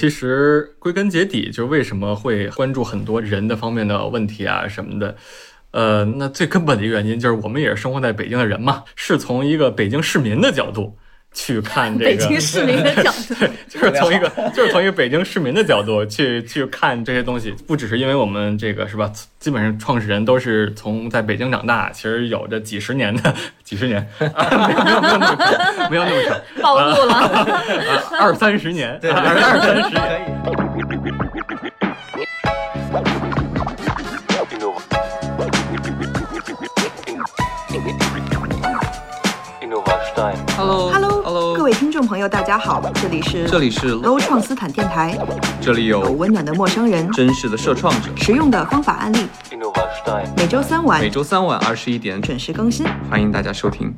其实归根结底，就是为什么会关注很多人的方面的问题啊什么的。呃，那最根本的一个原因就是我们也是生活在北京的人嘛，是从一个北京市民的角度。去看这个。北京市民的角度，就是从一个就是从一个北京市民的角度去去看这些东西，不只是因为我们这个是吧？基本上创始人都是从在北京长大，其实有着几十年的 几十年，没有没有没有那么长，没有那么长，暴露了，二三十年，对二二三十年。Hello 位听众朋友，大家好，这里是这里是 Low 创斯坦电台，这里有有温暖的陌生人，真实的社创者，实用的方法案例，每周三晚每周三晚二十一点准时更新。欢迎大家收听。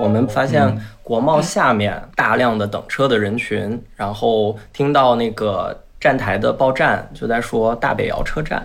我们发现国贸下面大量的等车的人群，然后听到那个站台的报站就在说大北窑车站。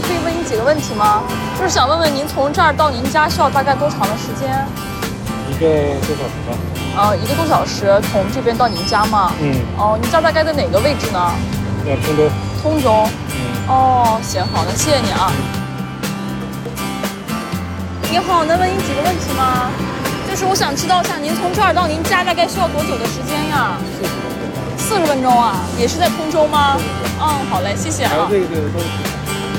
可以问你几个问题吗？就是想问问您从这儿到您家需要大概多长的时间？一个多小时吧。呃，一个多小时从这边到您家吗？嗯，哦，您家大概在哪个位置呢？在通州。通州。嗯，哦，行，好的，谢谢你啊。你好，能问你几个问题吗？就是我想知道一下，您从这儿到您家大概需要多久的时间呀？四十分钟啊，也是在通州吗？嗯，好嘞，谢谢啊。还有这个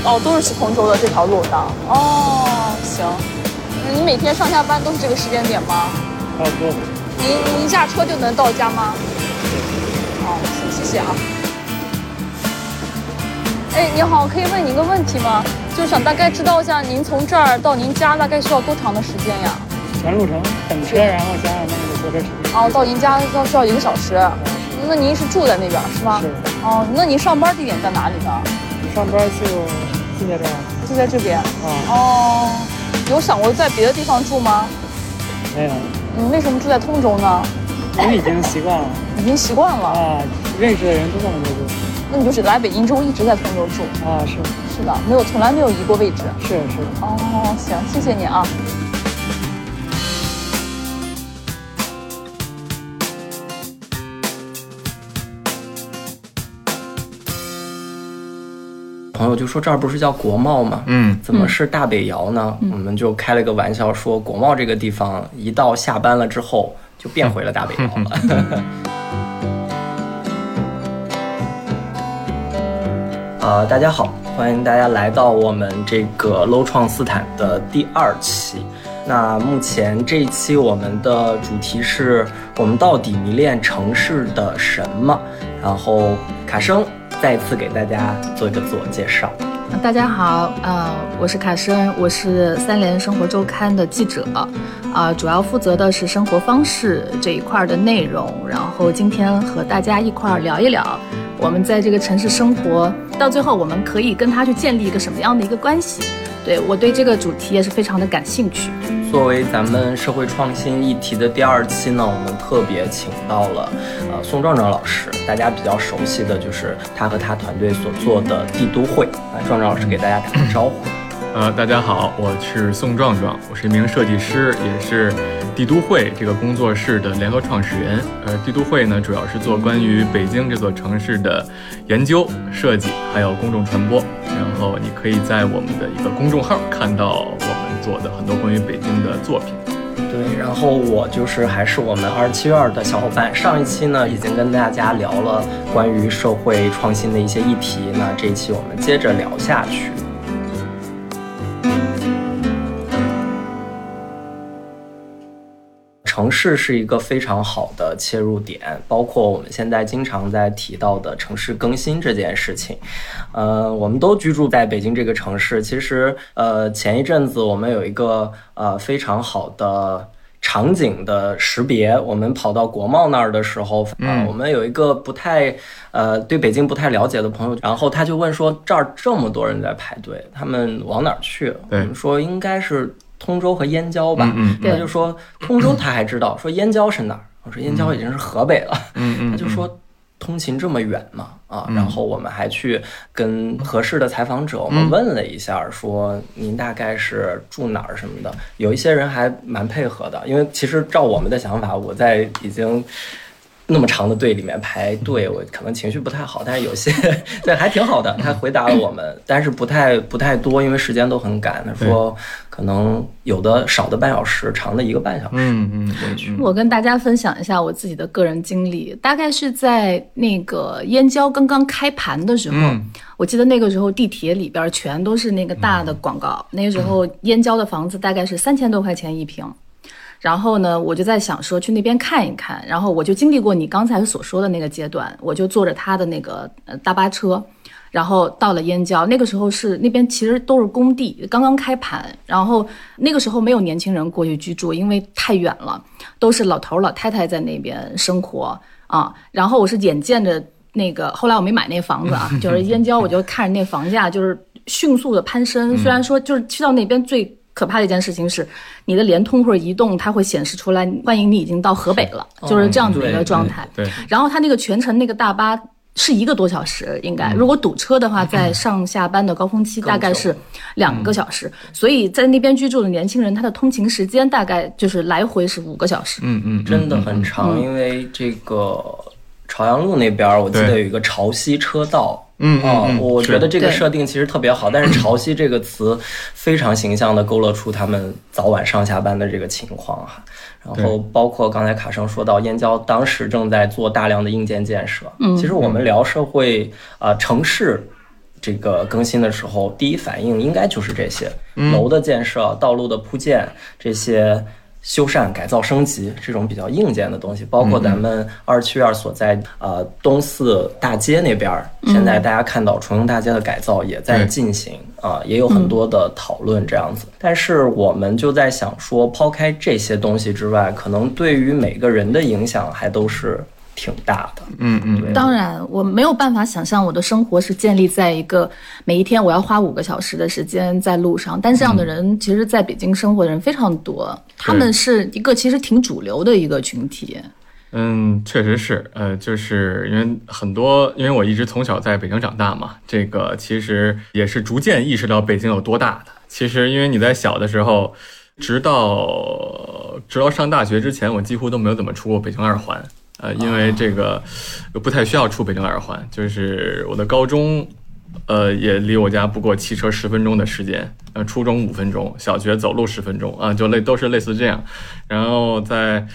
哦，都是去通州的这条路的。哦，行。你每天上下班都是这个时间点吗？差不多的。您您一下车就能到家吗？哦，行，谢谢啊。哎，你好，可以问你一个问题吗？就是想大概知道一下，您从这儿到您家大概需要多长的时间呀？全路程等车，然后加上那个坐车时间。哦，到您家要需要一个小时。那您是住在那边是吗？是。哦，那您上班地点在哪里呢？上班就就在这儿。就在这边。啊。哦，有想过在别的地方住吗？没有。你，为什么住在通州呢？我已经习惯了。已经习惯了。啊，认识的人都在通州住。那你就是来北京之后一直在通州住？啊，是。是的，没有，从来没有移过位置。是是。哦，行，谢谢你啊。友就说这儿不是叫国贸吗？嗯，怎么是大北窑呢？我们就开了个玩笑说，国贸这个地方一到下班了之后就变回了大北窑了。呃，大家好，欢迎大家来到我们这个 Low 创斯坦的第二期。那目前这一期我们的主题是我们到底迷恋城市的什么？然后卡生。再次给大家做一个自我介绍。大家好，呃，我是卡申，我是三联生活周刊的记者，啊、呃，主要负责的是生活方式这一块的内容。然后今天和大家一块聊一聊，我们在这个城市生活，到最后我们可以跟他去建立一个什么样的一个关系？对我对这个主题也是非常的感兴趣。作为咱们社会创新议题的第二期呢，我们特别请到了呃宋壮壮老师，大家比较熟悉的就是他和他团队所做的帝都会。啊，壮壮老师给大家打个招呼。呃，大家好，我是宋壮壮，我是一名设计师，也是帝都会这个工作室的联合创始人。呃，帝都会呢，主要是做关于北京这座城市的研究、设计，还有公众传播。然后你可以在我们的一个公众号看到我们做的很多关于北京的作品。对，然后我就是还是我们二七院的小伙伴。上一期呢，已经跟大家聊了关于社会创新的一些议题，那这一期我们接着聊下去。城市是一个非常好的切入点，包括我们现在经常在提到的城市更新这件事情。呃，我们都居住在北京这个城市，其实呃前一阵子我们有一个呃非常好的。场景的识别，我们跑到国贸那儿的时候，啊、嗯我们有一个不太呃对北京不太了解的朋友，然后他就问说这儿这么多人在排队，他们往哪儿去？我们说应该是通州和燕郊吧，他就说通州他还知道，说燕郊是哪儿？我说燕郊已经是河北了，他就说。通勤这么远嘛，啊，嗯然后我们还去跟合适的采访者，我们嗯问了一下，说您大概是住哪儿什么的。有一些人还蛮配合的，因为其实照我们的想法，我在已经那么长的队里面排队，我可能情绪不太好，但是有些 对还挺好的，他回答了我们，但是不太不太多，因为时间都很赶。他说可能有的少的半小时，长的一个半小时。嗯嗯嗯我跟大家分享一下我自己的个人经历，大概是在那个燕郊刚刚开盘的时候，嗯我记得那个时候地铁里边全都是那个大的广告，那个时候燕郊的房子大概是三千多块钱一平。然后呢，我就在想说去那边看一看，然后我就经历过你刚才所说的那个阶段，我就坐着他的那个呃大巴车，然后到了燕郊。那个时候是那边其实都是工地，刚刚开盘，然后那个时候没有年轻人过去居住，因为太远了，都是老头老太太在那边生活啊。然后我是眼见着那个，后来我没买那房子啊，就是燕郊，我就看着那房价就是迅速的攀升。虽然说就是去到那边最可怕的一件事情是，你的联通或者移动它会显示出来，欢迎你已经到河北了，就是这样子的一个状态。对，然后它那个全程那个大巴是一个多小时，应该如果堵车的话，在上下班的高峰期大概是两个小时，所以在那边居住的年轻人，他的通勤时间大概就是来回是五个小时。嗯嗯，真的很长，因为这个朝阳路那边儿，我记得有一个潮汐车道。嗯嗯哦，嗯我觉得这个设定其实特别好，但是 “潮汐”这个词非常形象地勾勒出他们早晚上下班的这个情况哈。然后包括刚才卡生说到燕郊当时正在做大量的硬件建设，嗯其实我们聊社会啊、呃城市这个更新的时候，第一反应应该就是这些楼的建设、道路的铺建这些。修缮、改造、升级这种比较硬件的东西，包括咱们二区院所在呃东四大街那边儿，现在大家看到重庆大街的改造也在进行啊、也有很多的讨论这样子。但是我们就在想说，抛开这些东西之外，可能对于每个人的影响还都是挺大的。嗯嗯对当然，我没有办法想象我的生活是建立在一个每一天我要花五个小时的时间在路上。但这样的人，其实在北京生活的人非常多，他们是一个其实挺主流的一个群体。嗯，确实是，呃，就是因为很多，因为我一直从小在北京长大嘛，这个其实也是逐渐意识到北京有多大的。其实因为你在小的时候，直到直到上大学之前，我几乎都没有怎么出过北京二环，呃，因为这个不太需要出北京二环，就是我的高中。呃，也离我家不过骑车十分钟的时间，呃，初中五分钟，小学走路十分钟啊，就类都是类似这样。然后在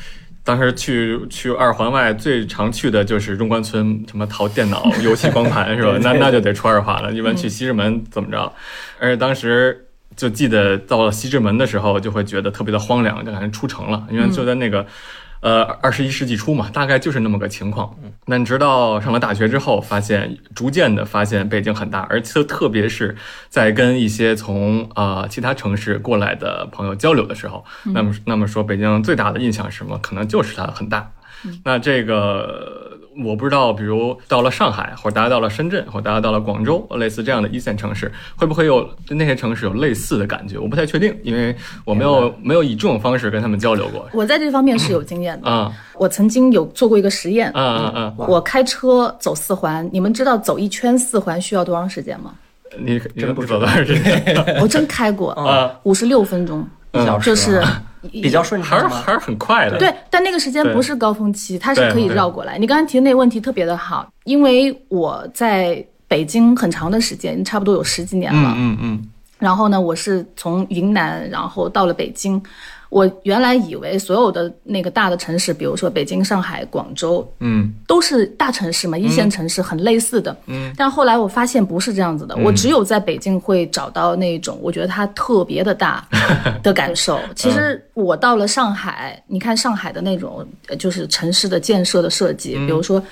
当时去去二环外最常去的就是中关村，什么淘电脑、游戏光盘是吧？那那就得出二环了，一般去西直门怎么着？而且当时就记得到了西直门的时候，就会觉得特别的荒凉，就感觉出城了，因为就在那个。呃，二十一世纪初嘛，大概就是那么个情况。那直到上了大学之后，发现逐渐的发现北京很大，而且特别是在跟一些从啊、呃其他城市过来的朋友交流的时候，那么那么说北京最大的印象是什么？可能就是它很大。那这个我不知道，比如到了上海，或者大家到了深圳，或者大家到了广州，类似这样的一线城市，会不会有那些城市有类似的感觉？我不太确定，因为我没有没有以这种方式跟他们交流过。我在这方面是有经验的。啊我曾经有做过一个实验，啊啊啊！我开车走四环，你们知道走一圈四环需要多长时间吗？你你不走多长时间？我真开过，啊，五十六分钟，一小时就是 比较顺畅？还是还是很快的。对，但那个时间不是高峰期，它是可以绕过来。你刚才提的那个问题特别的好，因为我在北京很长的时间，差不多有十几年了。嗯嗯然后呢，我是从云南，然后到了北京。我原来以为所有的那个大的城市，比如说北京、上海、广州，嗯都是大城市嘛，一线城市很类似的。嗯，但后来我发现不是这样子的，我只有在北京会找到那种我觉得它特别的大 的感受。其实我到了上海，你看上海的那种呃就是城市的建设的设计，比如说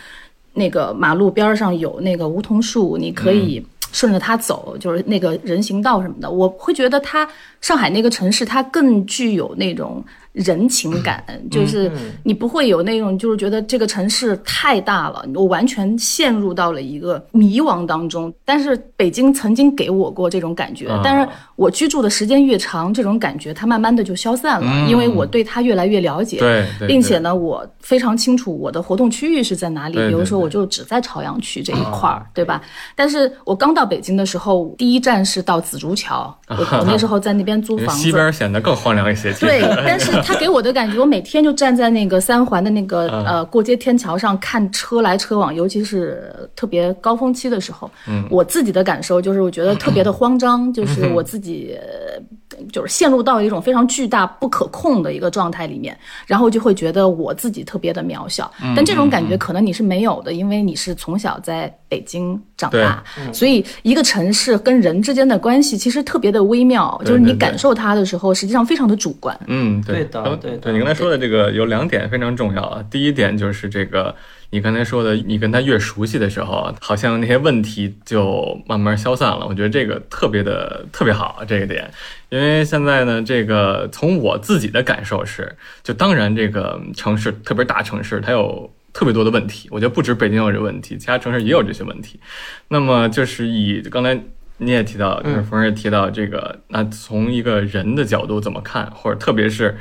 那个马路边儿上有那个梧桐树，你可以。顺着它走，就是那个人行道什么的，我会觉得它上海那个城市，它更具有那种人情感，就是你不会有那种就是觉得这个城市太大了，我完全陷入到了一个迷惘当中。但是北京曾经给我过这种感觉，但是我居住的时间越长，这种感觉它慢慢的就消散了，因为我对它越来越了解，并且呢，我非常清楚我的活动区域是在哪里。比如说，我就只在朝阳区这一块儿，对吧？但是我刚到北京的时候，第一站是到紫竹桥，我我 那时候在那边租房子。西边显得更荒凉一些。对，但是 他给我的感觉，我每天就站在那个三环的那个嗯。呃过街天桥上看车来车往，尤其是特别高峰期的时候，嗯。我自己的感受就是我觉得特别的慌张，就是我自己呃就是陷入到一种非常巨大不可控的一个状态里面，然后就会觉得我自己特别的渺小。嗯。但这种感觉可能你是没有的，因为你是从小在北京长大，所以一个城市跟人之间的关系其实特别的微妙，就是你感受它的时候，实际上非常的主观。嗯，对的对对你刚才说的这个有两点非常重要啊。第一点就是这个，你刚才说的，你跟他越熟悉的时候啊，好像那些问题就慢慢消散了。我觉得这个特别的特别好，这个点，因为现在呢，这个从我自己的感受是，就当然这个城市，特别大城市，它有。特别多的问题，我觉得不止北京有这问题，其他城市也有这些问题。那么就是以刚才你也提到，就是冯儿也提到这个，那从一个人的角度怎么看，或者特别是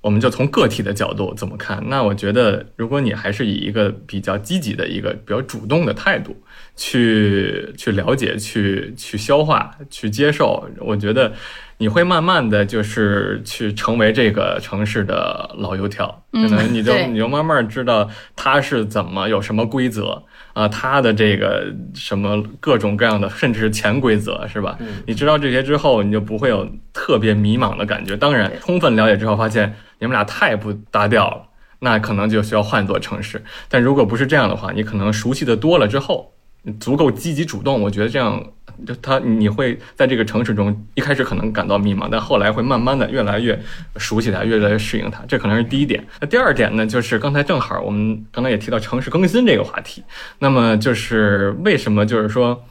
我们就从个体的角度怎么看？那我觉得，如果你还是以一个比较积极的一个比较主动的态度去去了解、去去消化、去接受，我觉得你会慢慢的就是去成为这个城市的老油条，可能你就你就慢慢知道它是怎么有什么规则。啊，他的这个什么各种各样的，甚至是潜规则，是吧？你知道这些之后，你就不会有特别迷茫的感觉。当然，充分了解之后，发现你们俩太不搭调了，那可能就需要换座城市。但如果不是这样的话，你可能熟悉的多了之后，你足够积极主动，我觉得这样就他你会在这个城市中一开始可能感到迷茫，但后来会慢慢的越来越熟悉它，越来越适应它，这可能是第一点。那第二点呢，就是刚才正好我们刚才也提到城市更新这个话题，那么就是为什么就是说。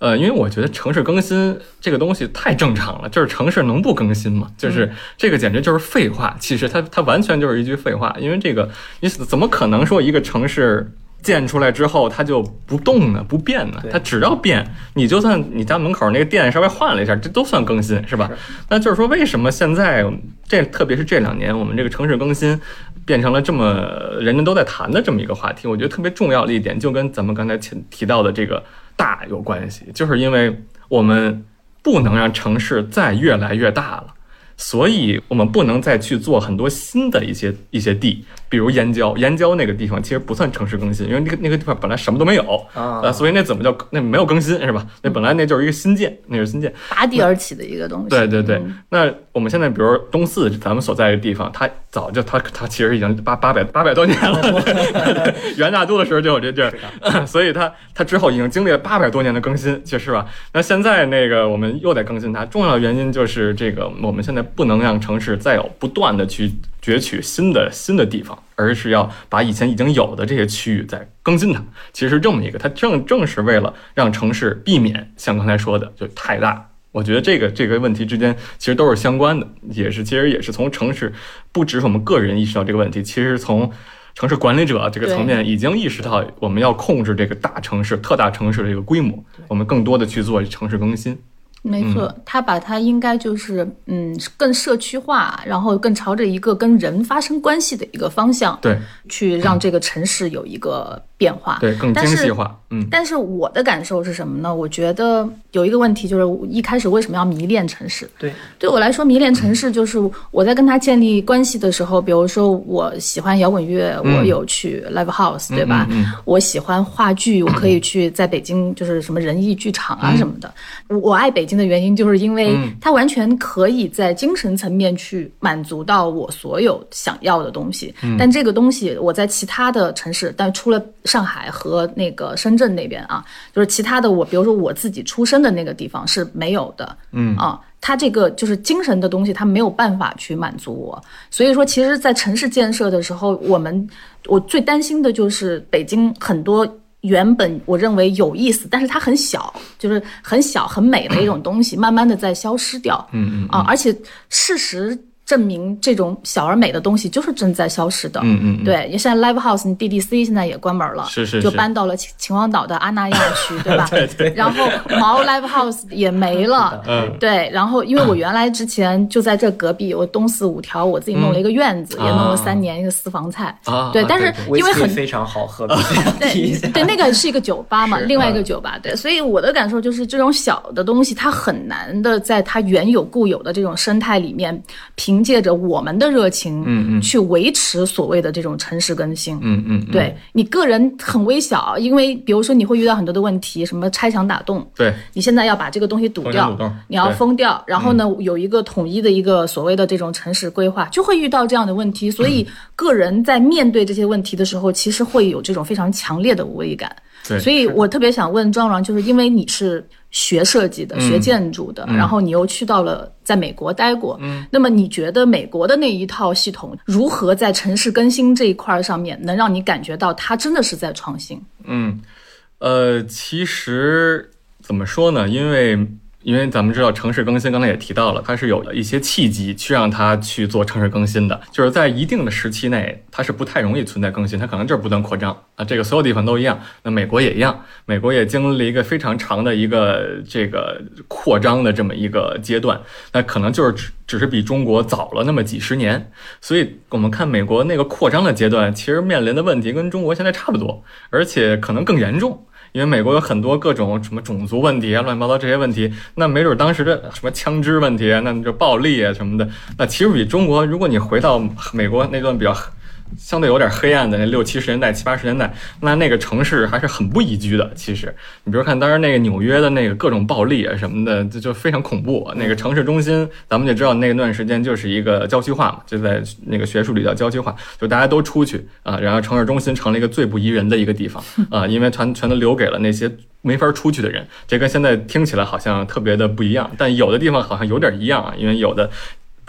呃，因为我觉得城市更新这个东西太正常了，就是城市能不更新吗？就是这个简直就是废话。其实它它完全就是一句废话，因为这个你怎么可能说一个城市建出来之后它就不动呢、不变呢？它只要变，你就算你家门口那个店稍微换了一下，这都算更新，是吧？那就是说，为什么现在这特别是这两年，我们这个城市更新变成了这么人人都在谈的这么一个话题？我觉得特别重要的一点，就跟咱们刚才提提到的这个大有关系，就是因为我们不能让城市再越来越大了。所以我们不能再去做很多新的一些一些地，比如燕郊，燕郊那个地方其实不算城市更新，因为那个那个地方本来什么都没有啊呃，所以那怎么叫那没有更新是吧？那本来那就是一个新建，那是新建。拔地而起的一个东西。对对对，嗯那我们现在比如东四，咱们所在的地方，它早就它它其实已经八八百八百多年了，对 元大都的时候就有这地儿，所以它它之后已经经历了八百多年的更新，其实吧。那现在那个我们又得更新它，重要的原因就是这个我们现在不能让城市再有不断的去攫取新的新的地方，而是要把以前已经有的这些区域再更新它。其实这么一个，它正正是为了让城市避免像刚才说的就太大。我觉得这个这个问题之间其实都是相关的，也是其实也是从城市，不只是我们个人意识到这个问题，其实从城市管理者这个层面已经意识到我们要控制这个大城市、特大城市的这个规模，我们更多的去做城市更新。没错，他把它应该就是嗯更社区化，然后更朝着一个跟人发生关系的一个方向，对，去让这个城市有一个变化。对，更但是精细化。嗯，但是我的感受是什么呢？我觉得有一个问题就是，一开始为什么要迷恋城市？对，对我来说，迷恋城市就是我在跟他建立关系的时候，比如说我喜欢摇滚乐，嗯我有去 live house，对吧？嗯嗯我喜欢话剧，我可以去在北京就是什么人艺剧场嗯啊什么的。我我爱北京的原因就是因为它完全可以在精神层面去满足到我所有想要的东西。嗯但这个东西我在其他的城市，但除了上海和那个深圳那边啊，就是其他的我，比如说我自己出生的那个地方是没有的。嗯啊，它这个就是精神的东西，它没有办法去满足我。所以说，其实，在城市建设的时候，我们我最担心的就是北京很多。原本我认为有意思，但是它很小，就是很小很美的一种东西，慢慢的在消失掉。嗯嗯啊，而且事实证明，这种小而美的东西就是正在消失的。嗯嗯嗯对，也现在 Live House、DDC 现在也关门了，是是就搬到了秦秦皇岛的阿那亚区，对吧？对对然后毛 Live House 也没了。嗯对，然后因为我原来之前就在这隔壁，我东四五条，我自己弄了一个院子，嗯也弄了啊三年一个私房菜。啊，对，啊但是因为很非常好喝。对对，那个是一个酒吧嘛，另外一个嗯酒吧，对，所以我的感受就是，这种小的东西，它很难的在它原有固有的这种生态里面，凭借着我们的热情，嗯嗯。去维持所谓的这种城市更新。嗯嗯，嗯。对你个人很微小，因为比如说你会遇到很多的问题，什么拆墙打洞，对，你现在要把这个东西堵掉你要封掉，然后呢，有一个统一的一个所谓的这种城市规划，就会遇到这样的问题。所以，个人在面对这些问题的时候，其实会有这种非常强烈的无力感。对所以我特别想问庄庄，就是因为你是学设计的、学建筑的，然后你又去到了在美国待过，那么你觉得美国的那一套系统如何在城市更新这一块儿上面，能让你感觉到它真的是在创新？嗯，呃，其实怎么说呢？因为因为咱们知道城市更新，刚才也提到了，它是有了一些契机去让它去做城市更新的，就是在一定的时期内，它是不太容易存在更新，它可能就是不断扩张啊。这个所有地方都一样，那美国也一样，美国也经历了一个非常长的一个这个扩张的这么一个阶段，那可能就是只只是比中国早了那么几十年，所以我们看美国那个扩张的阶段，其实面临的问题跟中国现在差不多，而且可能更严重。因为美国有很多各种什么种族问题啊、乱七八糟这些问题，那没准当时的什么枪支问题啊，那就暴力啊什么的，那其实比中国，如果你回到美国那段比较相对有点黑暗的那六七十年代、七八十年代，那那个城市还是很不宜居的。其实，你比如看当时那个纽约的那个各种暴力啊什么的，就就非常恐怖。那个城市中心，咱们就知道那段时间就是一个郊区化嘛，就在那个学术里叫郊区化，就大家都出去啊，然后城市中心成了一个最不宜人的一个地方 啊，因为全全都留给了那些。没法出去的人，这跟现在听起来好像特别的不一样，但有的地方好像有点一样啊，因为有的。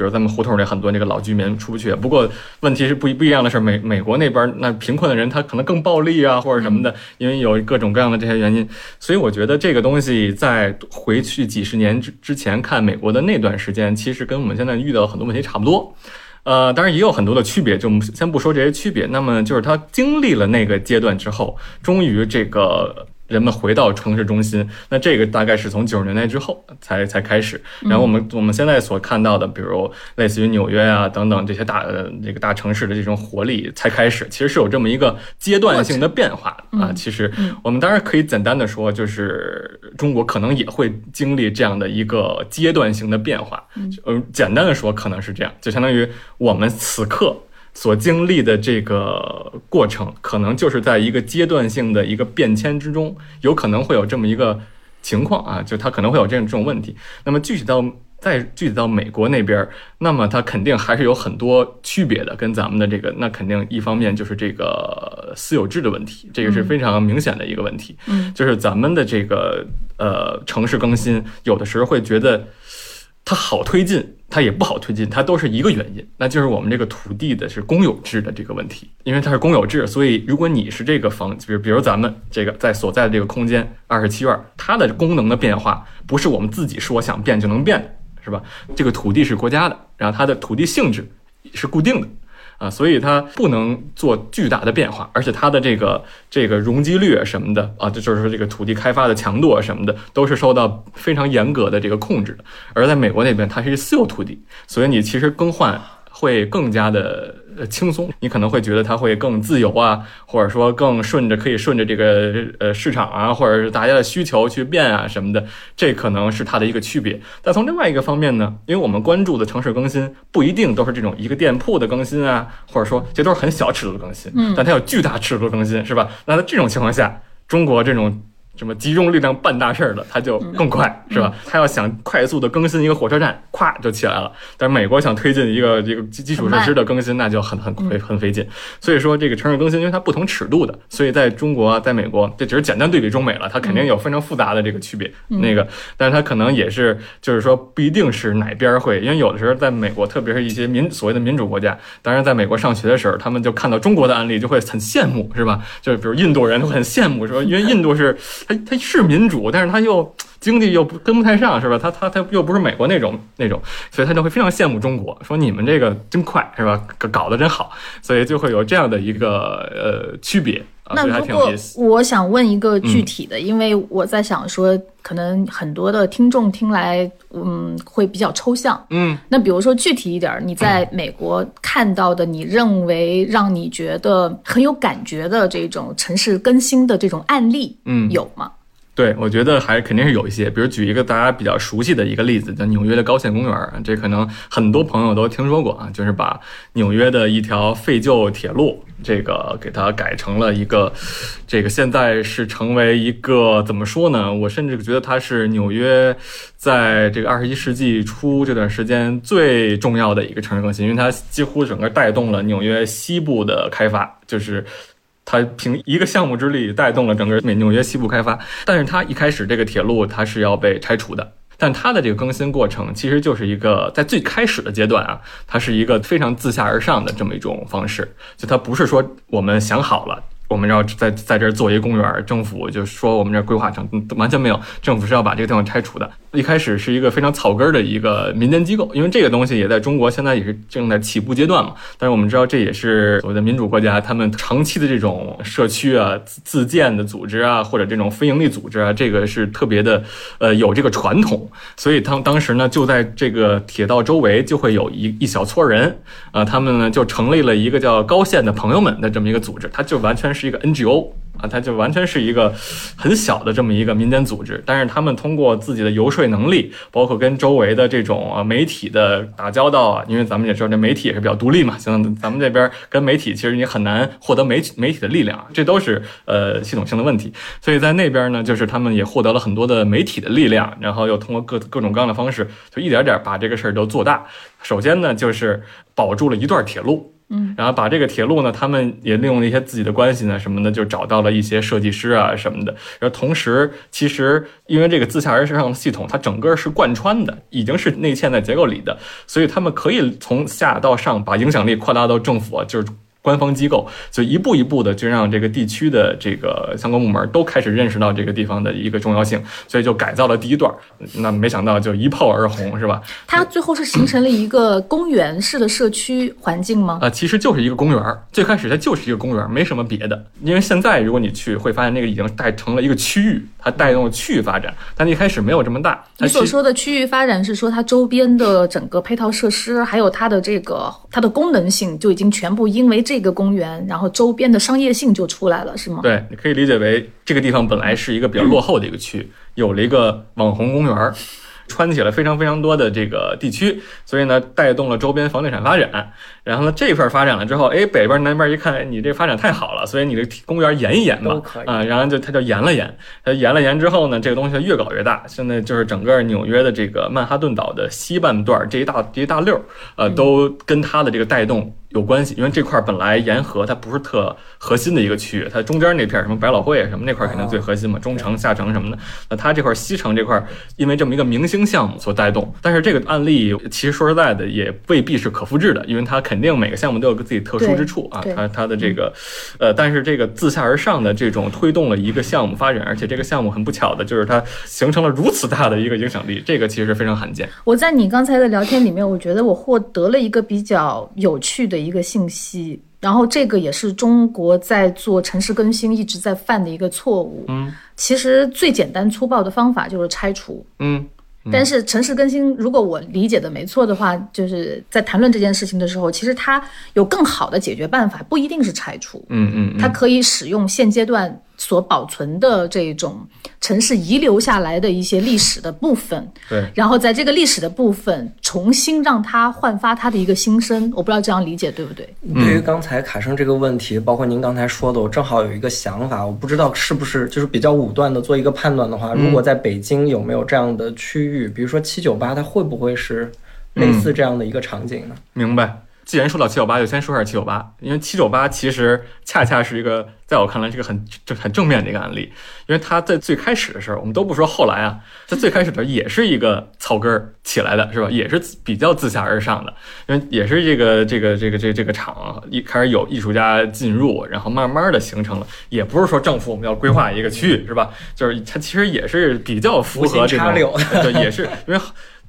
比如咱们胡同里很多那个老居民出不去，不过问题是不一不一样的是美美国那边那贫困的人他可能更暴力啊或者什么的，因为有各种各样的这些原因，所以我觉得这个东西在回去几十年之之前看美国的那段时间，其实跟我们现在遇到很多问题差不多。呃，当然也有很多的区别，就我们先不说这些区别。那么就是他经历了那个阶段之后，终于这个人们回到城市中心。那这个大概是从九十年代之后才才开始。然后我们我们现在所看到的，比如类似于纽约啊等等这些大呃这个大城市的这种活力才开始，其实是有这么一个阶段性的变化啊。其实我们当然可以简单的说，就是中国可能也会经历这样的一个阶段性的变化。嗯，简单的说，可能是这样，就相当于我们此刻。所经历的这个过程，可能就是在一个阶段性的一个变迁之中，有可能会有这么一个情况啊，就它可能会有这种这种问题。那么具体到再具体到美国那边，那么它肯定还是有很多区别的，跟咱们的这个，那肯定一方面就是这个私有制的问题，这个是非常明显的一个问题。嗯，就是咱们的这个呃城市更新，有的时候会觉得它好推进。它也不好推进，它都是一个原因，那就是我们这个土地的是公有制的这个问题，因为它是公有制，所以如果你是这个房，比如比如咱们这个在所在的这个空间二十七院，它的功能的变化不是我们自己说想变就能变的，是吧？这个土地是国家的，然后它的土地性质是固定的。啊，所以它不能做巨大的变化，而且它的这个这个容积率什么的啊，就是说这个土地开发的强度啊什么的，都是受到非常严格的这个控制的。而在美国那边，它是私有土地，所以你其实更换会更加的呃轻松，你可能会觉得它会更自由啊，或者说更顺着可以顺着这个呃市场啊，或者是大家的需求去变啊什么的，这可能是它的一个区别。但从另外一个方面呢，因为我们关注的城市更新不一定都是这种一个店铺的更新啊，或者说这都是很小尺度的更新，嗯但它有巨大尺度的更新，是吧？那在这种情况下，中国这种。什么集中力量办大事儿的，它就更快，是吧？它要想快速的更新一个火车站，咵就起来了。但是美国想推进一个这个基基础设施的更新，那就很很费很费劲。所以说，这个城市更新，因为它不同尺度的，所以在中国、在美国，这只是简单对比中美了，它肯定有非常复杂的这个区别。那个，但是它可能也是，就是说不一定是哪边儿会，因为有的时候在美国，特别是一些民所谓的民主国家，当然在美国上学的时候，他们就看到中国的案例，就会很羡慕，是吧？就是比如印度人会很羡慕，说因为印度是 他他是民主，但是他又经济又不跟不太上，是吧？他他他又不是美国那种那种，所以他就会非常羡慕中国，说你们这个真快，是吧？搞搞得真好，所以就会有这样的一个呃区别，那如果。我想问一个具体的，因为我在想说，可能很多的听众听来，嗯，会比较抽象。嗯，那比如说具体一点儿，你在美国看到的，你认为让你觉得很有感觉的这种城市更新的这种案例，嗯有吗？对，我觉得还肯定是有一些，比如举一个大家比较熟悉的一个例子，叫纽约的高线公园，这可能很多朋友都听说过啊，就是把纽约的一条废旧铁路，这个给它改成了一个，这个现在是成为一个怎么说呢？我甚至觉得它是纽约在这个二十一世纪初这段时间最重要的一个城市更新，因为它几乎整个带动了纽约西部的开发，就是。它凭一个项目之力带动了整个美纽约西部开发，但是它一开始这个铁路它是要被拆除的。但它的这个更新过程其实就是一个在最开始的阶段啊，它是一个非常自下而上的这么一种方式，就它不是说我们想好了。我们要在在这儿做一个公园，政府就说我们这规划成完全没有，政府是要把这个地方拆除的。一开始是一个非常草根的一个民间机构，因为这个东西也在中国现在也是正在起步阶段嘛。但是我们知道这也是所谓的民主国家，他们长期的这种社区啊、自建的组织啊，或者这种非营利组织啊，这个是特别的呃有这个传统。所以当当时呢，就在这个铁道周围就会有一一小撮人啊、他们呢就成立了一个叫高线的朋友们的这么一个组织，它就完全是是一个 NGO。啊，它就完全是一个很小的这么一个民间组织，但是他们通过自己的游说能力，包括跟周围的这种啊媒体的打交道啊，因为咱们也知道这媒体也是比较独立嘛，像咱们这边跟媒体其实你很难获得媒体媒体的力量，这都是呃系统性的问题。所以在那边呢，就是他们也获得了很多的媒体的力量，然后又通过各各种各样的方式，就一点点把这个事儿都做大。首先呢，就是保住了一段铁路。嗯，然后把这个铁路呢，他们也利用了一些自己的关系呢，什么的，就找到了一些设计师啊什么的。然后同时，其实因为这个自下而上的系统，它整个是贯穿的，已经是内嵌在结构里的，所以他们可以从下到上把影响力扩大到政府，就是。官方机构就一步一步的就让这个地区的这个相关部门都开始认识到这个地方的一个重要性，所以就改造了第一段。那没想到就一炮而红，是吧？它最后是形成了一个公园式的社区环境吗？啊、其实就是一个公园儿。最开始它就是一个公园儿，没什么别的。因为现在如果你去，会发现那个已经带成了一个区域，它带动了区域发展。但一开始没有这么大。你所说的区域发展是说它周边的整个配套设施，还有它的这个它的功能性就已经全部因为这个公园，然后周边的商业性就出来了，是吗？对，你可以理解为这个地方本来是一个比较落后的一个区，有了一个网红公园。穿起了非常非常多的这个地区，所以呢，带动了周边房地产发展。然后呢，这片儿发展了之后，哎，北边南边一看，哎你这发展太好了，所以你这公园延一延吧啊、然后就它就延了延，它延了延之后呢，这个东西越搞越大。现在就是整个纽约的这个曼哈顿岛的西半段这一大这一大溜儿，呃，都跟它的这个带动有关系，因为这块本来沿河它不是特核心的一个区域，它中间那片什么百老汇啊什么那块儿肯定最核心嘛，中城、下城什么的。那它这块西城这块，因为这么一个明星项目所带动，但是这个案例其实说实在的也未必是可复制的，因为它肯定每个项目都有个自己特殊之处啊它它的这个呃，但是这个自下而上的这种推动了一个项目发展，而且这个项目很不巧的就是它形成了如此大的一个影响力，这个其实非常罕见。我在你刚才的聊天里面，我觉得我获得了一个比较有趣的一个信息，然后这个也是中国在做城市更新一直在犯的一个错误。嗯其实最简单粗暴的方法就是拆除。嗯但是城市更新，如果我理解的没错的话，就是在谈论这件事情的时候，其实它有更好的解决办法，不一定是拆除，嗯嗯嗯，它可以使用现阶段所保存的这种城市遗留下来的一些历史的部分，对，然后在这个历史的部分重新让它焕发它的一个新生。我不知道这样理解对不对？对于刚才卡生这个问题，包括您刚才说的，我正好有一个想法，我不知道是不是就是比较武断的做一个判断的话，如果在北京有没有这样的区域，比如说七九八，它会不会是类似这样的一个场景呢？明白。既然说到七九八，就先说一下七九八，因为七九八其实恰恰是一个在我看来是个很正很正面的一个案例，因为它在最开始的时候，我们都不说后来啊，在最开始的时候也是一个草根儿起来的，是吧？也是比较自下而上的，因为也是这个这个这个这个这个厂一开始有艺术家进入，然后慢慢的形成了，也不是说政府我们要规划一个区域，是吧？就是它其实也是比较符合这种，对，也是因为。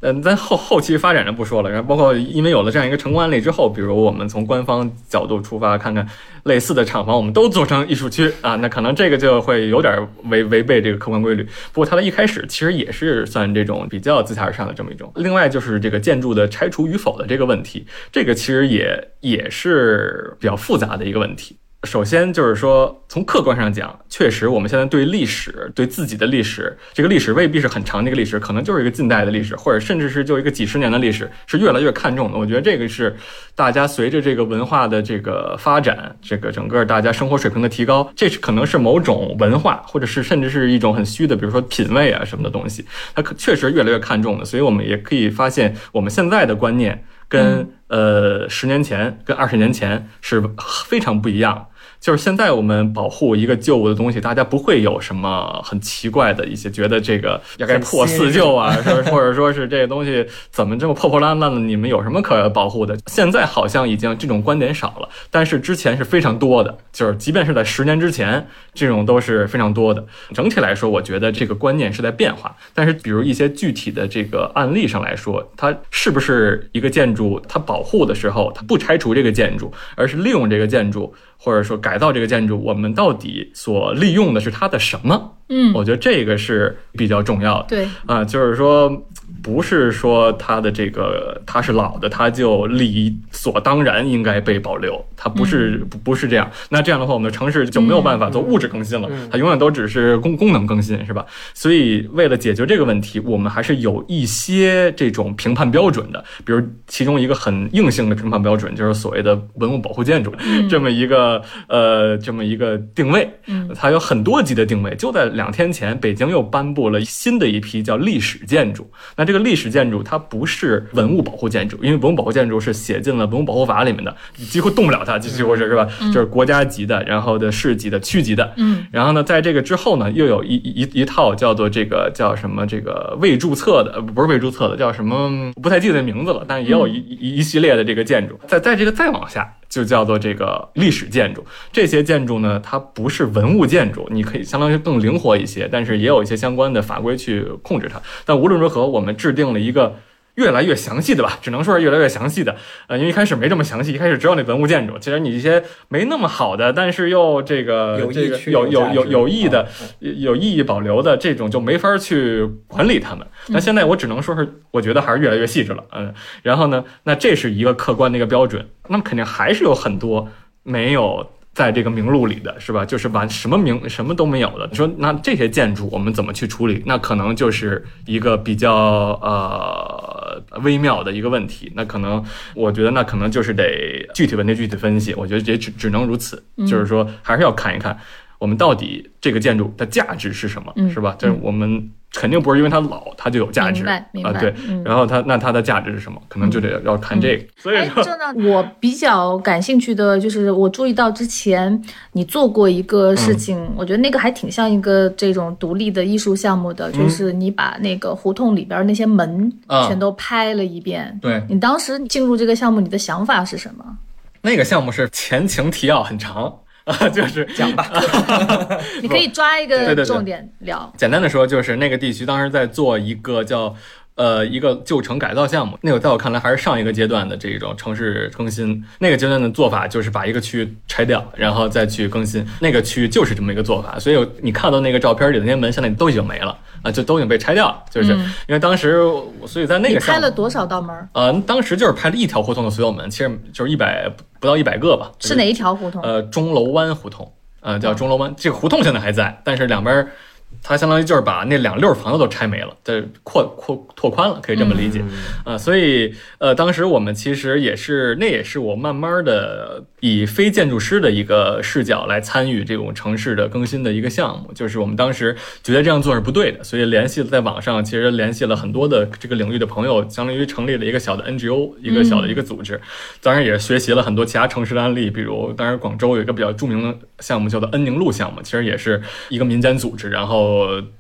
嗯，咱后后期发展就不说了，然后包括因为有了这样一个成功案例之后，比如我们从官方角度出发，看看类似的厂房，我们都做成艺术区啊，那可能这个就会有点违违背这个客观规律。不过它的一开始其实也是算这种比较自下而上的这么一种。另外就是这个建筑的拆除与否的这个问题，这个其实也也是比较复杂的一个问题。首先就是说，从客观上讲，确实我们现在对历史、对自己的历史，这个历史未必是很长的一个历史，可能就是一个近代的历史，或者甚至是就一个几十年的历史，是越来越看重的。我觉得这个是大家随着这个文化的这个发展，这个整个大家生活水平的提高，这是可能是某种文化，或者是甚至是一种很虚的，比如说品味啊什么的东西，它可确实越来越看重的。所以我们也可以发现，我们现在的观念跟呃十年前、跟二十年前是非常不一样。就是现在我们保护一个旧物的东西，大家不会有什么很奇怪的一些觉得这个要该破四旧啊，或者说是这个东西怎么这么破破烂烂的？你们有什么可保护的？现在好像已经这种观点少了，但是之前是非常多的。就是即便是在十年之前，这种都是非常多的。整体来说，我觉得这个观念是在变化。但是比如一些具体的这个案例上来说，它是不是一个建筑？它保护的时候，它不拆除这个建筑，而是利用这个建筑。或者说改造这个建筑，我们到底所利用的是它的什么？嗯，我觉得这个是比较重要的。对啊，就是说，不是说它的这个它是老的，它就理所当然应该被保留，它不是不不是这样。那这样的话，我们的城市就没有办法做物质更新了，它永远都只是功功能更新，是吧？所以为了解决这个问题，我们还是有一些这种评判标准的，比如其中一个很硬性的评判标准，就是所谓的文物保护建筑这么一个。呃，这么一个定位，嗯，它有很多级的定位。就在两天前，北京又颁布了新的一批叫历史建筑。那这个历史建筑它不是文物保护建筑，因为文物保护建筑是写进了文物保护法里面的，几乎动不了它，几乎是是吧？就是国家级的，然后的市级的、区级的，嗯。然后呢，在这个之后呢，又有一一一套叫做这个叫什么这个未注册的，不是未注册的，叫什么？不太记得名字了，但是也有一一一系列的这个建筑。在在这个再往下。就叫做这个历史建筑，这些建筑呢，它不是文物建筑，你可以相当于更灵活一些，但是也有一些相关的法规去控制它。但无论如何，我们制定了一个越来越详细的吧，只能说是越来越详细的。呃，因为一开始没这么详细，一开始只有那文物建筑，其实你一些没那么好的，但是又这个这个有有有有意的、有意义保留的这种，就没法去管理它们。那现在我只能说是，我觉得还是越来越细致了，嗯。然后呢，那这是一个客观的一个标准。那么肯定还是有很多没有在这个名录里的，是吧？就是完什么名什么都没有的。你说那这些建筑我们怎么去处理？那可能就是一个比较呃微妙的一个问题。那可能我觉得那可能就是得具体问题具体分析。我觉得也只只能如此，就是说还是要看一看我们到底这个建筑的价值是什么，是吧？就是我们。肯定不是因为它老，它就有价值啊。对，然后它那它的价值是什么？可能就得要看这个。所以说，我比较感兴趣的就是我注意到之前你做过一个事情，我觉得那个还挺像一个这种独立的艺术项目的，就是你把那个胡同里边那些门全都拍了一遍。对你当时进入这个项目，你的想法是什么？那个项目是前情提要很长。啊，就是讲吧，你可以抓一个重点聊。简单的说，就是那个地区当时在做一个叫呃一个旧城改造项目，那个在我看来还是上一个阶段的这种城市更新。那个阶段的做法就是把一个区域拆掉，然后再去更新。那个区域就是这么一个做法，所以你看到那个照片里的那些门，现在都已经没了啊，就都已经被拆掉了。就是嗯因为当时，所以在那个项目开了多少道门？呃，当时就是拍了一条胡同的所有门，其实就是一百不到一百个吧。是哪一条胡同？呃，钟楼湾胡同，呃，叫钟楼湾。这个胡同现在还在，但是两边儿，它相当于就是把那两溜儿房子都拆没了，这扩扩拓宽了，可以这么理解。啊、所以呃，当时我们其实也是，那也是我慢慢的以非建筑师的一个视角来参与这种城市的更新的一个项目，就是我们当时觉得这样做是不对的，所以联系了在网上，其实联系了很多的这个领域的朋友，相当于成立了一个小的 NGO，一个小的一个组织。当然也学习了很多其他城市的案例，比如当然广州有一个比较著名的项目叫做恩宁路项目，其实也是一个民间组织，然后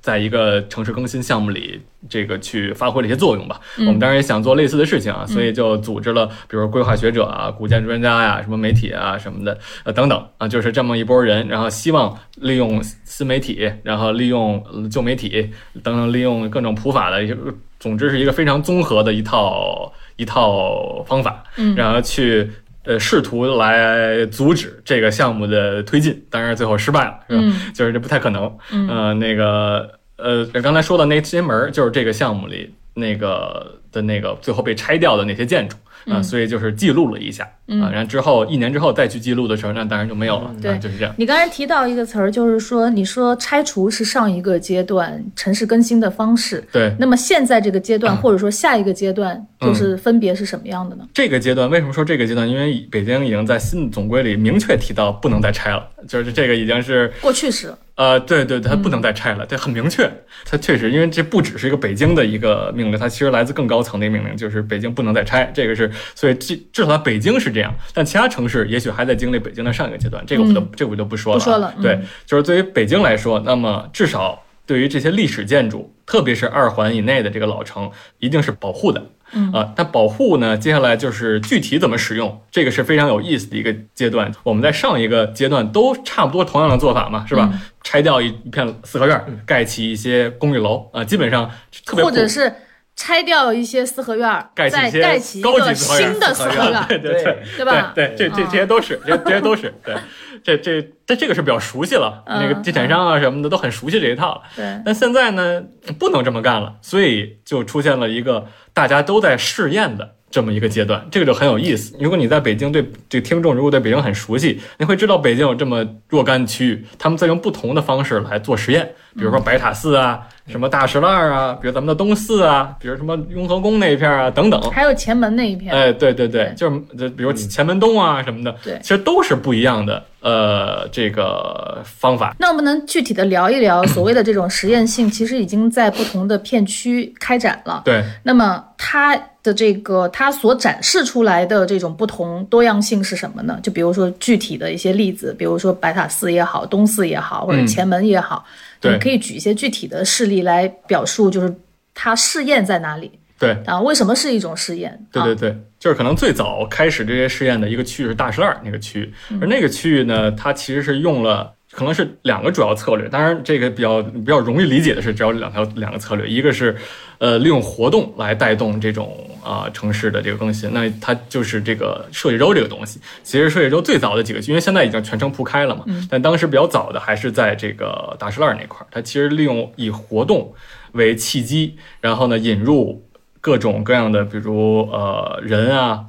在一个城市更新项目里，这个去发挥了一些作用吧。我们当然也想做类似的事情啊，所以就组织了，比如规划学者啊、古建专家呀、什么媒体啊什么的，呃等等啊，就是这么一波人，然后希望利用新媒体，然后利用呃旧媒体等等，利用各种普法的一些，总之是一个非常综合的一套一套方法，嗯然后去。呃，试图来阻止这个项目的推进，当然最后失败了，是吧？嗯 就是这不太可能。嗯呃，那个呃，刚才说的那些门，就是这个项目里那个的那个最后被拆掉的那些建筑啊、嗯所以就是记录了一下啊、嗯然后之后一年之后再去记录的时候，那当然就没有了，对啊就是这样。你刚才提到一个词儿，就是说，你说拆除是上一个阶段城市更新的方式。对，那么现在这个阶段，嗯或者说下一个阶段，就是分别是什么样的呢？这个阶段为什么说这个阶段？因为北京已经在新的总规里明确提到不能再拆了，就是这个已经是过去式，呃，对对，它不能再拆了，这很明确。它确实，因为这不只是一个北京的一个命令，它其实来自更高层的命令，就是北京不能再拆。这个是，所以至至少在北京是这样，但其他城市也许还在经历北京的上一个阶段，这个我就、嗯这个我就不说了啊。不说了嗯对，就是对于北京来说，那么至少对于这些历史建筑，特别是二环以内的这个老城，一定是保护的。嗯啊，但保护呢，接下来就是具体怎么使用，这个是非常有意思的一个阶段。我们在上一个阶段都差不多同样的做法嘛，是吧？嗯拆掉一一片四合院，盖起一些公寓楼啊，基本上特别或者是拆掉一些四合院儿，盖起一些盖起一高级个四合院新的四合院儿，对对对。对吧？对，这这嗯这些都是，这这些都是，对，这这这这个是比较熟悉了，嗯那个地产商啊什么的都很熟悉这一套了。对，但现在呢，不能这么干了，所以就出现了一个大家都在试验的这么一个阶段，这个就很有意思。如果你在北京对这个听众如果对北京很熟悉，你会知道北京有这么若干区域，他们在用不同的方式来做实验，比如说白塔寺啊，什么大石栏啊，比如咱们的东四啊，比如什么雍和宫那一片啊等等。还有前门那一片，哎，对对对对，就是就比如前门东啊什么的，对。其实都是不一样的呃这个方法。那我们能具体的聊一聊所谓的这种实验性，其实已经在不同的片区开展了。对，那么它的这个它所展示出来的这种不同多样性是什么呢？就比如说具体的一些例子，比如说白塔寺也好，东寺也好，或者嗯前门也好，对你可以举一些具体的事例来表述，就是它试验在哪里对，啊？为什么是一种试验？啊对对对，就是可能最早开始这些试验的一个区域是大石栏那个区域，而那个区域呢，它其实是用了。可能是两个主要策略，当然这个比较比较容易理解的是，只有两条两个策略，一个是，呃，利用活动来带动这种啊、城市的这个更新，那它就是这个设计周这个东西。其实设计周最早的几个区，因为现在已经全程铺开了嘛，但当时比较早的还是在这个大石栏那块儿，它其实利用以活动为契机，然后呢引入各种各样的，比如呃人啊。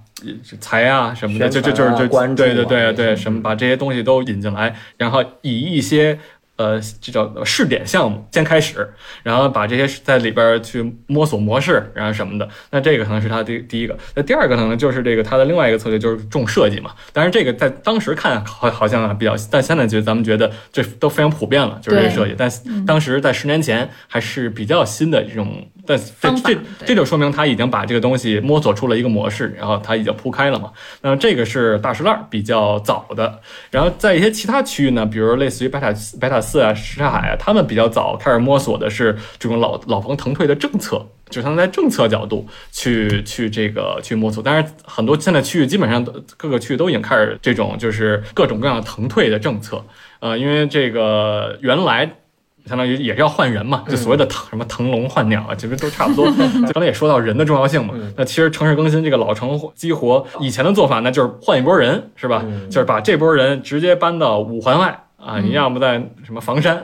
财啊什么的，就就就是就对对对对，什么把这些东西都引进来，然后以一些呃这叫试点项目先开始，然后把这些在里边去摸索模式，然后什么的。那这个可能是他第第一个，那第二个可能就是这个他的另外一个策略就是重设计嘛。但是这个在当时看好好像啊比较，但现在觉得咱们觉得这都非常普遍了，就是这个设计。但当时在十年前还是比较新的这种，但这这这就说明他已经把这个东西摸索出了一个模式，然后他已经铺开了嘛。那么这个是大石烂比较早的，然后在一些其他区域呢，比如类似于白塔白塔寺啊、什刹海啊，他们比较早开始摸索的是这种老老房腾退的政策，就是他们在政策角度去去这个去摸索。但是，很多现在区域基本上都各个区域都已经开始这种就是各种各样的腾退的政策。呃，因为这个原来相当于也是要换人嘛，就所谓的腾什么腾笼换鸟啊，其实都差不多。就刚才也说到人的重要性嘛，那其实城市更新这个老城激活，以前的做法那就是换一波人，是吧？就是把这波人直接搬到五环外啊，你要么在什么房山。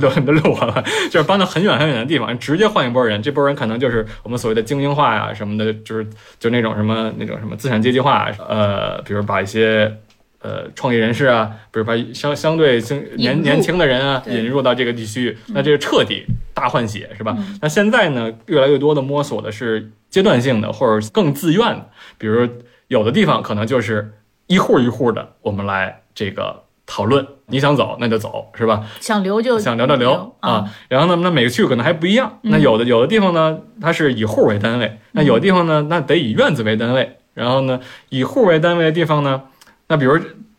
都你都六环外，就是搬到很远很远的地方，直接换一波人。这波人可能就是我们所谓的精英化呀什么的，就是就那种什么那种什么资产阶级化，呃，比如把一些呃创业人士啊，比如把相相对轻年年轻的人啊引入到这个地区，那这个彻底大换血是吧？那现在呢，越来越多的摸索的是阶段性的或者更自愿的，比如有的地方可能就是一户一户的，我们来这个讨论，你想走那就走是吧？想留就想留就留啊啊。然后呢，那每个区域可能还不一样。那有的有的地方呢，它是以户为单位；那有的地方呢，那得以院子为单位。然后呢，以户为单位的地方呢，那比如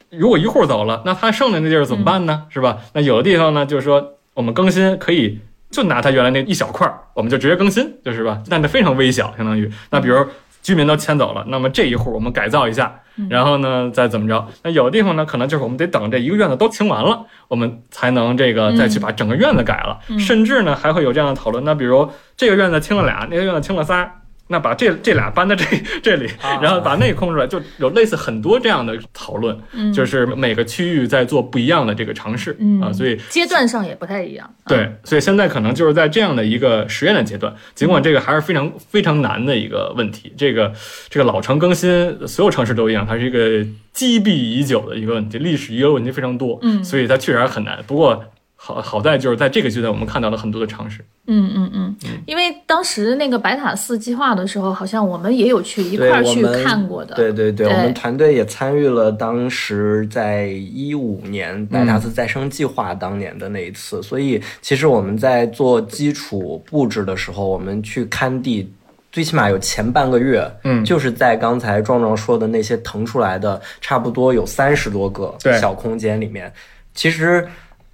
如果一户走了，那他剩的那地儿怎么办呢？是吧？那有的地方呢，就是说我们更新可以就拿它原来那一小块儿，我们就直接更新，就是吧？但它非常微小，相当于那比如。居民都迁走了，那么这一户我们改造一下，然后呢再怎么着？那有的地方呢，可能就是我们得等这一个院子都清完了，我们才能这个再去把整个院子改了，甚至呢还会有这样的讨论。那比如这个院子清了俩，那个院子清了仨。那把这这俩搬到这这里，然后把那空出来，就有类似很多这样的讨论，就是每个区域在做不一样的这个尝试、嗯啊，所以阶段上也不太一样。啊对，所以现在可能就是在这样的一个实验的阶段，尽管这个还是非常非常难的一个问题。这个这个老城更新，所有城市都一样，它是一个积弊已久的一个问题，历史遗留问题非常多，嗯所以它确实还很难。不过好好在就是在这个阶段，我们看到了很多的尝试。嗯嗯嗯，因为当时那个白塔寺计划的时候，好像我们也有去一块儿去看过的。对对对，对我们团队也参与了当时在一五年白塔寺再生计划当年的那一次，所以其实我们在做基础布置的时候，我们去看地。最起码有前半个月，嗯就是在刚才壮壮说的那些腾出来的，差不多有三十多个小空间里面，其实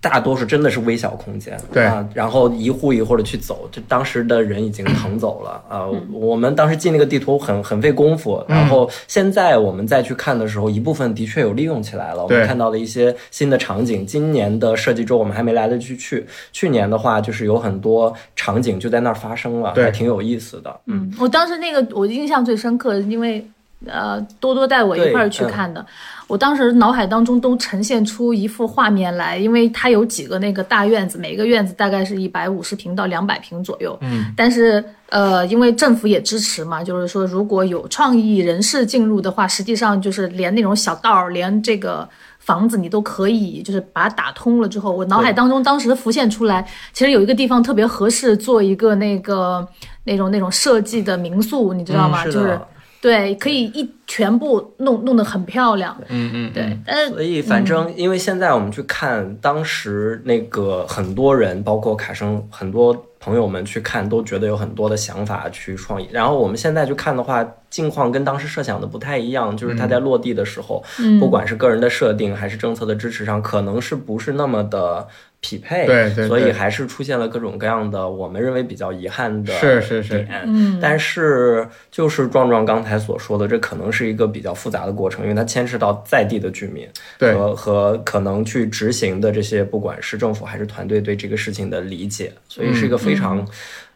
大多数真的是微小空间，对啊，然后一户一户的去走，就当时的人已经腾走了啊、我们当时进那个地图很很费功夫，然后现在我们再去看的时候，一部分的确有利用起来了，我们看到了一些新的场景。今年的设计周我们还没来得及去，去年的话就是有很多场景就在那儿发生了，对还挺有意思的。嗯，嗯，我当时那个我印象最深刻，因为呃多多带我一块儿去看的，我当时脑海当中都呈现出一幅画面来，因为它有几个那个大院子，每个院子大概是一百五十平到两百平左右，嗯，但是呃，因为政府也支持嘛，就是说如果有创意人士进入的话，实际上就是连那种小道儿，连这个。房子你都可以，就是把它打通了之后，我脑海当中当时浮现出来，其实有一个地方特别合适做一个那个那种那种设计的民宿，你知道吗？嗯是就是对，可以一全部弄弄得很漂亮。嗯嗯，对，但是所以反正因为现在我们去看，当时那个很多人，包括卡生很多朋友们去看，都觉得有很多的想法去创意。然后我们现在去看的话，境况跟当时设想的不太一样，就是它在落地的时候，嗯不管是个人的设定还是政策的支持上，可能是不是那么的匹配。对对对。所以还是出现了各种各样的我们认为比较遗憾的是是是。点。嗯。但是就是壮壮刚才所说的，这可能是一个比较复杂的过程，因为它牵涉到在地的居民对。和和可能去执行的这些，不管是政府还是团队对这个事情的理解，所以是一个非常，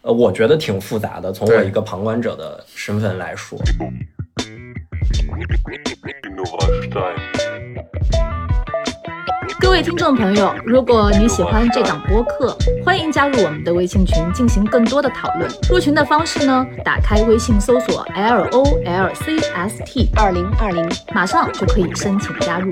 呃，我觉得挺复杂的。从我一个旁观者的身份来说，各位听众朋友，如果你喜欢这档播客，欢迎加入我们的微信群进行更多的讨论。入群的方式呢，打开微信搜索 L O L C S T 二零二零，马上就可以申请加入。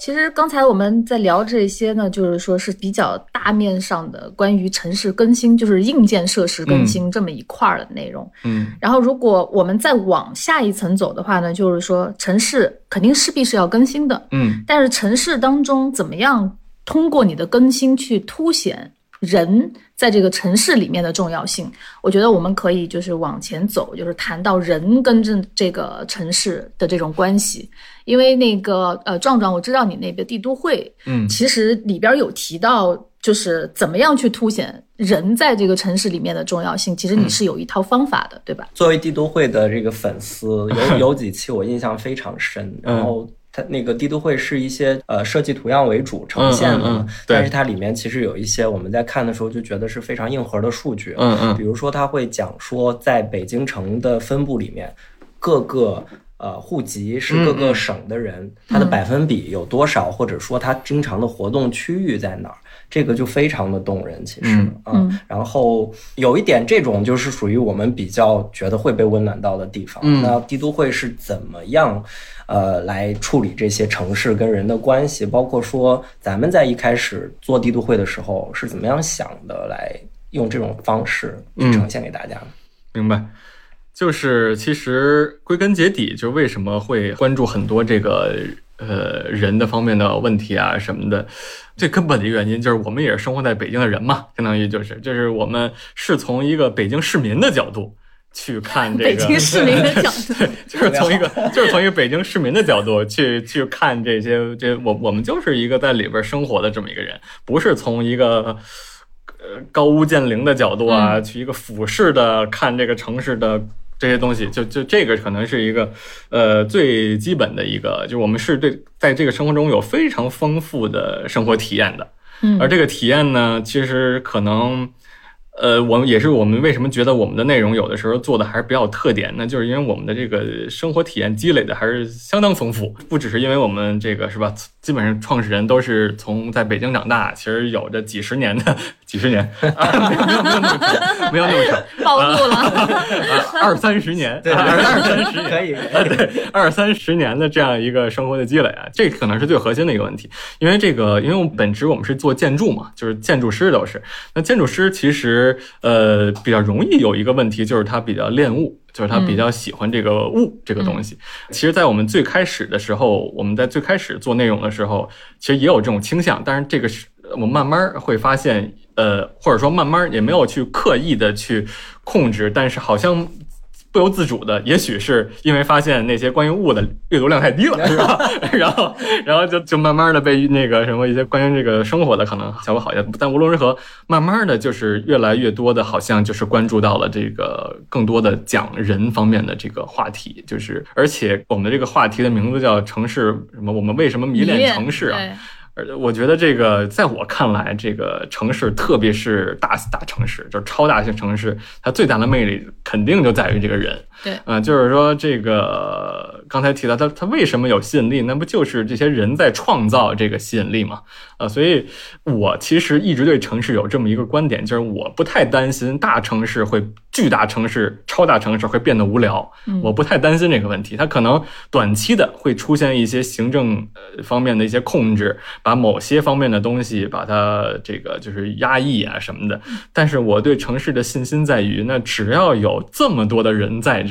其实刚才我们在聊这些呢，就是说是比较大面上的关于城市更新，就是硬件设施更新这么一块儿的内容。嗯然后，如果我们再往下一层走的话呢，就是说城市肯定势必是要更新的，嗯但是城市当中怎么样通过你的更新去凸显人在这个城市里面的重要性？我觉得我们可以就是往前走，就是谈到人跟这这个城市的这种关系。因为那个呃，壮壮，我知道你那个帝都会，嗯。其实里边有提到，就是怎么样去凸显人在这个城市里面的重要性。其实你是有一套方法的，对吧？作为帝都会的这个粉丝，有 有几期我印象非常深，然后它那个帝都会是一些呃设计图样为主呈现的，嗯嗯嗯对但是它里面其实有一些我们在看的时候就觉得是非常硬核的数据，嗯嗯。比如说他会讲说，在北京城的分布里面，各个呃户籍是各嗯个省的人，他的百分比有多少，或者说他经常的活动区域在哪儿，这个就非常的动人。其实，嗯啊然后有一点这种就是属于我们比较觉得会被温暖到的地方。嗯那帝都会是怎么样？呃，来处理这些城市跟人的关系，包括说咱们在一开始做帝都会的时候是怎么样想的，来用这种方式去呈现给大家的。明白。就是其实归根结底，就是为什么会关注很多这个呃人的方面的问题啊什么的，最根本的原因就是我们也是生活在北京的人嘛，相当于就是就是我们是从一个北京市民的角度去看这个北京市民的角度，就是从一个就是从一个北京市民的角度去去看这些这我我们就是一个在里边生活的这么一个人，不是从一个呃高屋建瓴的角度啊，去一个俯视的看这个城市的。这些东西，就就这个可能是一个，呃，最基本的一个，就是我们是对在这个生活中有非常丰富的生活体验的，嗯而这个体验呢，其实可能，呃，我们也是我们为什么觉得我们的内容有的时候做的还是比较有特点呢？就是因为我们的这个生活体验积累的还是相当丰富，不只是因为我们这个是吧？基本上创始人都是从在北京长大，其实有着几十年的几十年，啊、没有没有没有那么长，没有那么长，暴露了。啊二三十年，对啊二三十年，可以啊，对，二三十年的这样一个生活的积累啊，这可能是最核心的一个问题。因为这个，因为我们本职我们是做建筑嘛，就是建筑师都是。那建筑师其实呃比较容易有一个问题，就是他比较恋物。就是他比较喜欢这个物、这个东西。其实，在我们最开始的时候，我们在最开始做内容的时候，其实也有这种倾向。但是这个是我们慢慢会发现，呃，或者说慢慢也没有去刻意的去控制，但是好像。不由自主的，也许是因为发现那些关于物的阅读量太低了，是吧？然后，然后就就慢慢的被那个什么一些关于这个生活的可能效果好一些，但无论如何，慢慢的就是越来越多的，好像就是关注到了这个更多的讲人方面的这个话题，就是而且我们的这个话题的名字叫城市什么？我们为什么迷恋城市啊？我觉得这个，在我看来，这个城市，特别是大大城市，就是超大型城市，它最大的魅力肯定就在于这个人。对啊、就是说这个刚才提到它，它为什么有吸引力？那不就是这些人在创造这个吸引力吗？啊、所以我其实一直对城市有这么一个观点，就是我不太担心大城市会、巨大城市、超大城市会变得无聊，我不太担心这个问题。它可能短期的会出现一些行政呃方面的一些控制，把某些方面的东西把它这个就是压抑啊什么的。但是我对城市的信心在于，那只要有这么多的人在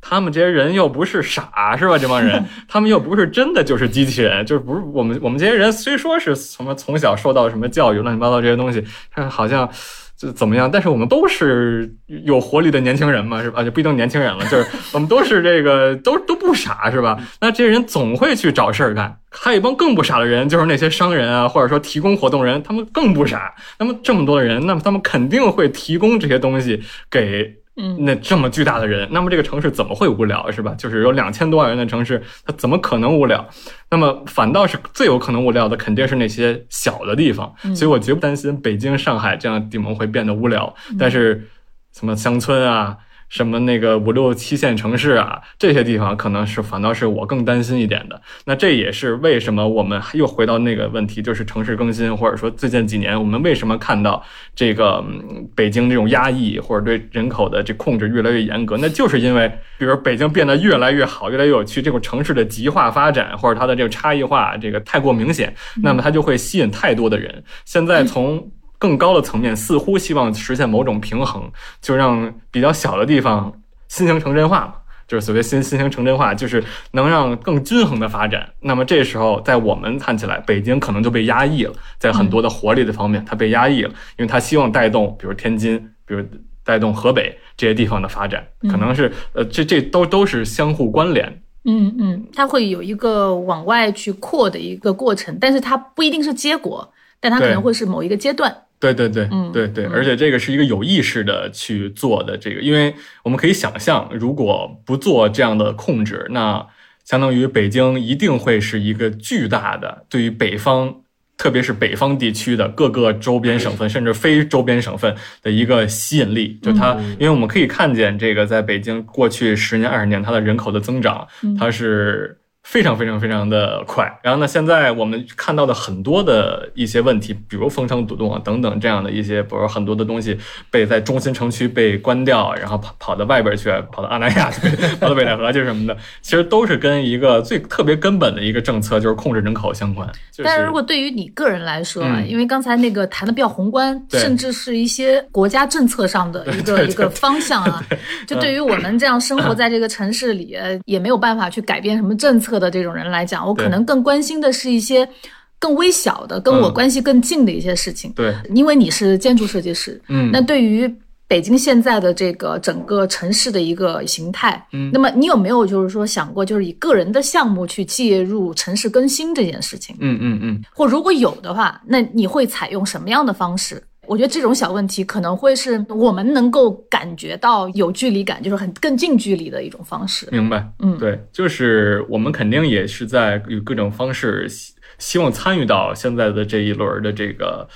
他们这些人又不是傻，是吧？这帮人，他们又不是真的就是机器人，就是不是我们我们这些人虽说是什么从小受到什么教育，乱七八糟这些东西，但好像。就怎么样？但是我们都是有活力的年轻人嘛，是吧？就不一定年轻人了，就是我们都是这个都都不傻，是吧？那这些人总会去找事儿干。还有一帮更不傻的人，就是那些商人啊，或者说提供活动人，他们更不傻。那么这么多的人，那么他们肯定会提供这些东西给嗯那这么巨大的人，那么这个城市怎么会无聊，是吧？就是有两千多万人的城市，它怎么可能无聊？那么反倒是最有可能无聊的，肯定是那些小的地方。所以我绝不担心北京、上海这样的地方会变得无聊，但是什么乡村啊。什么那个五六七线城市啊，这些地方可能是反倒是我更担心一点的。那这也是为什么我们又回到那个问题，就是城市更新，或者说最近几年我们为什么看到这个、嗯、北京这种压抑或者对人口的这控制越来越严格，那就是因为，比如北京变得越来越好，越来越有趣，这种城市的极化发展或者它的这个差异化这个太过明显，那么它就会吸引太多的人。现在从更高的层面，似乎希望实现某种平衡，就让比较小的地方新型城镇化嘛，就是所谓新新型城镇化，就是能让更均衡的发展。那么这时候，在我们看起来，北京可能就被压抑了，在很多的活力的方面，它被压抑了，因为它希望带动，比如天津，比如带动河北这些地方的发展，可能是呃，这这都都是相互关联。嗯嗯，它会有一个往外去扩的一个过程，但是它不一定是结果，但它可能会是某一个阶段。对对对，嗯对对，嗯而且这个是一个有意识的去做的这个，因为我们可以想象，如果不做这样的控制，那相当于北京一定会是一个巨大的对于北方。特别是北方地区的各个周边省份，甚至非周边省份的一个吸引力，就它，因为我们可以看见这个在北京过去十年、二十年，它的人口的增长，它是。非常非常非常的快，然后呢，现在我们看到的很多的一些问题，比如封城堵洞啊等等这样的一些，比如很多的东西被在中心城区被关掉，然后跑跑到外边去，跑到阿那亚去，跑到北戴河去什么的，其实都是跟一个最特别根本的一个政策，就是控制人口相关。但是如果对于你个人来说，嗯因为刚才那个谈的比较宏观，甚至是一些国家政策上的一个一个方向啊，就对于我们这样生活在这个城市里，呃也没有办法去改变什么政策的这种人来讲，我可能更关心的是一些更微小的、跟我嗯关系更近的一些事情。对，因为你是建筑设计师，嗯，那对于北京现在的这个整个城市的一个形态，嗯那么你有没有就是说想过，就是以个人的项目去介入城市更新这件事情？嗯嗯嗯，或如果有的话，那你会采用什么样的方式？我觉得这种小问题可能会是我们能够感觉到有距离感，就是很更近距离的一种方式。明白。嗯对，就是我们肯定也是在以各种方式希希望参与到现在的这一轮的这个。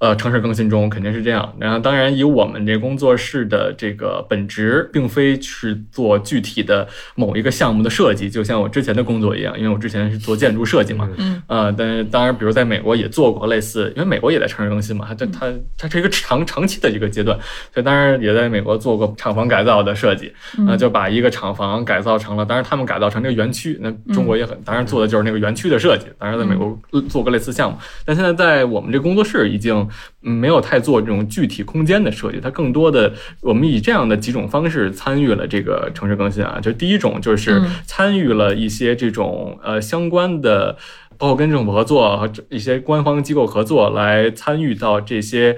呃，城市更新中肯定是这样。然后，当然以我们这工作室的这个本职，并非是做具体的某一个项目的设计，就像我之前的工作一样，因为我之前是做建筑设计嘛。嗯。呃，但是当然，比如在美国也做过类似，因为美国也在城市更新嘛，它它它它是一个长长期的一个阶段，所以当然也在美国做过厂房改造的设计，那、就把一个厂房改造成了，当然他们改造成这个园区，那中国也很，当然做的就是那个园区的设计，当然在美国做过类似项目，但现在在我们这工作室已经嗯没有太做这种具体空间的设计，它更多的我们以这样的几种方式参与了这个城市更新啊，就第一种就是嗯参与了一些这种呃相关的。包括跟政府合作和一些官方机构合作，来参与到这些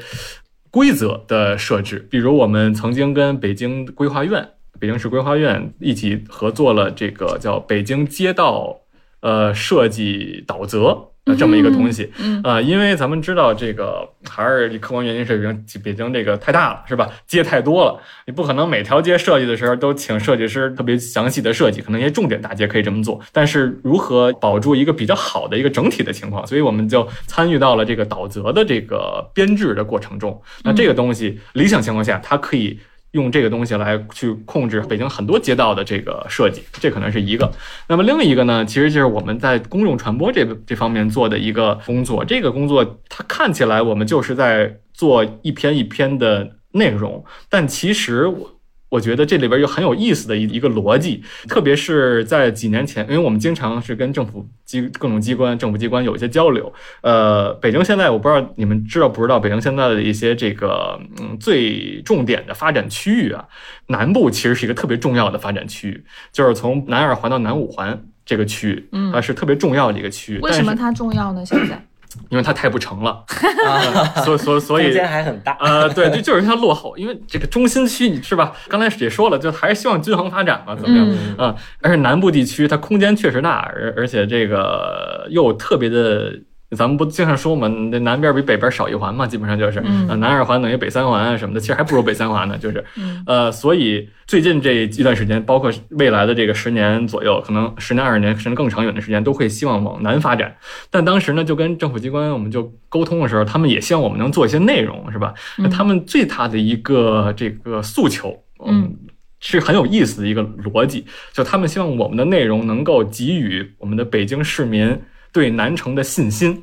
规则的设置。比如，我们曾经跟北京规划院、北京市规划院一起合作了这个叫《北京街道呃设计导则》的这么一个东西。嗯啊、因为咱们知道这个还是客观原因是北京北京这个太大了，是吧？街太多了，你不可能每条街设计的时候都请设计师特别详细的设计，可能一些重点大街可以这么做，但是如何保住一个比较好的一个整体的情况，所以我们就参与到了这个导则的这个编制的过程中。那这个东西理想情况下，它可以。用这个东西来去控制北京很多街道的这个设计，这可能是一个。那么另一个呢，其实就是我们在公众传播这这方面做的一个工作。这个工作它看起来我们就是在做一篇一篇的内容，但其实我。我觉得这里边有很有意思的一一个逻辑，特别是在几年前，因为我们经常是跟政府机各种机关、政府机关有一些交流。呃，北京现在我不知道你们知道不知道，北京现在的一些这个嗯最重点的发展区域啊，南部其实是一个特别重要的发展区域，就是从南二环到南五环这个区域，嗯它是特别重要的一个区域。为什么它重要呢？现在因为它太不成了，啊，所以所以所以空间还很大。呃，对，就就是它落后，因为这个中心区你是吧？刚才也说了，就还是希望均衡发展嘛，怎么样？嗯啊、而且南部地区它空间确实大，而而且这个又特别的。咱们不经常说嘛，那南边比北边少一环嘛，基本上就是，南二环等于北三环啊什么的，其实还不如北三环呢，就是，嗯呃，所以最近这一段时间，包括未来的这个十年左右，可能十年、二十年甚至更长远的时间，都会希望往南发展。但当时呢，就跟政府机关我们就沟通的时候，他们也希望我们能做一些内容，是吧？那他们最大的一个这个诉求，嗯，是很有意思的一个逻辑，就他们希望我们的内容能够给予我们的北京市民对南城的信心。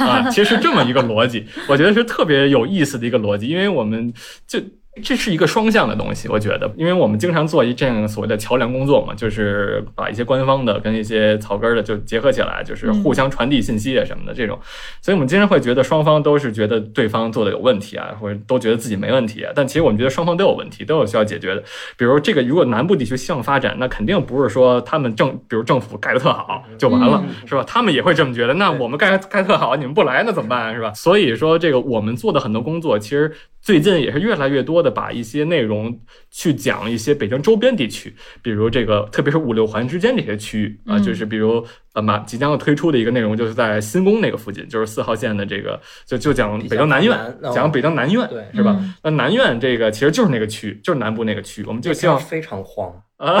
啊，其实这么一个逻辑，我觉得是特别有意思的一个逻辑，因为我们就这是一个双向的东西，我觉得，因为我们经常做一这样所谓的桥梁工作嘛，就是把一些官方的跟一些草根儿的就结合起来，就是互相传递信息啊什么的这种，所以我们经常会觉得双方都是觉得对方做的有问题啊，或者都觉得自己没问题啊，但其实我们觉得双方都有问题，都有需要解决的。比如这个，如果南部地区希望发展，那肯定不是说他们政，比如政府盖的特好就完了，是吧？他们也会这么觉得。那我们盖盖特好，你们不来，那怎么办，是吧？所以说，这个我们做的很多工作，其实最近也是越来越多的。的把一些内容去讲一些北京周边地区，比如这个特别是五六环之间这些区域啊，嗯就是比如呃马即将要推出的一个内容，就是在新宫那个附近，就是四号线的这个就就讲北京南苑讲北京南苑，对是吧嗯？那南苑这个其实就是那个区，就是南部那个区，我们就希望非常荒，啊，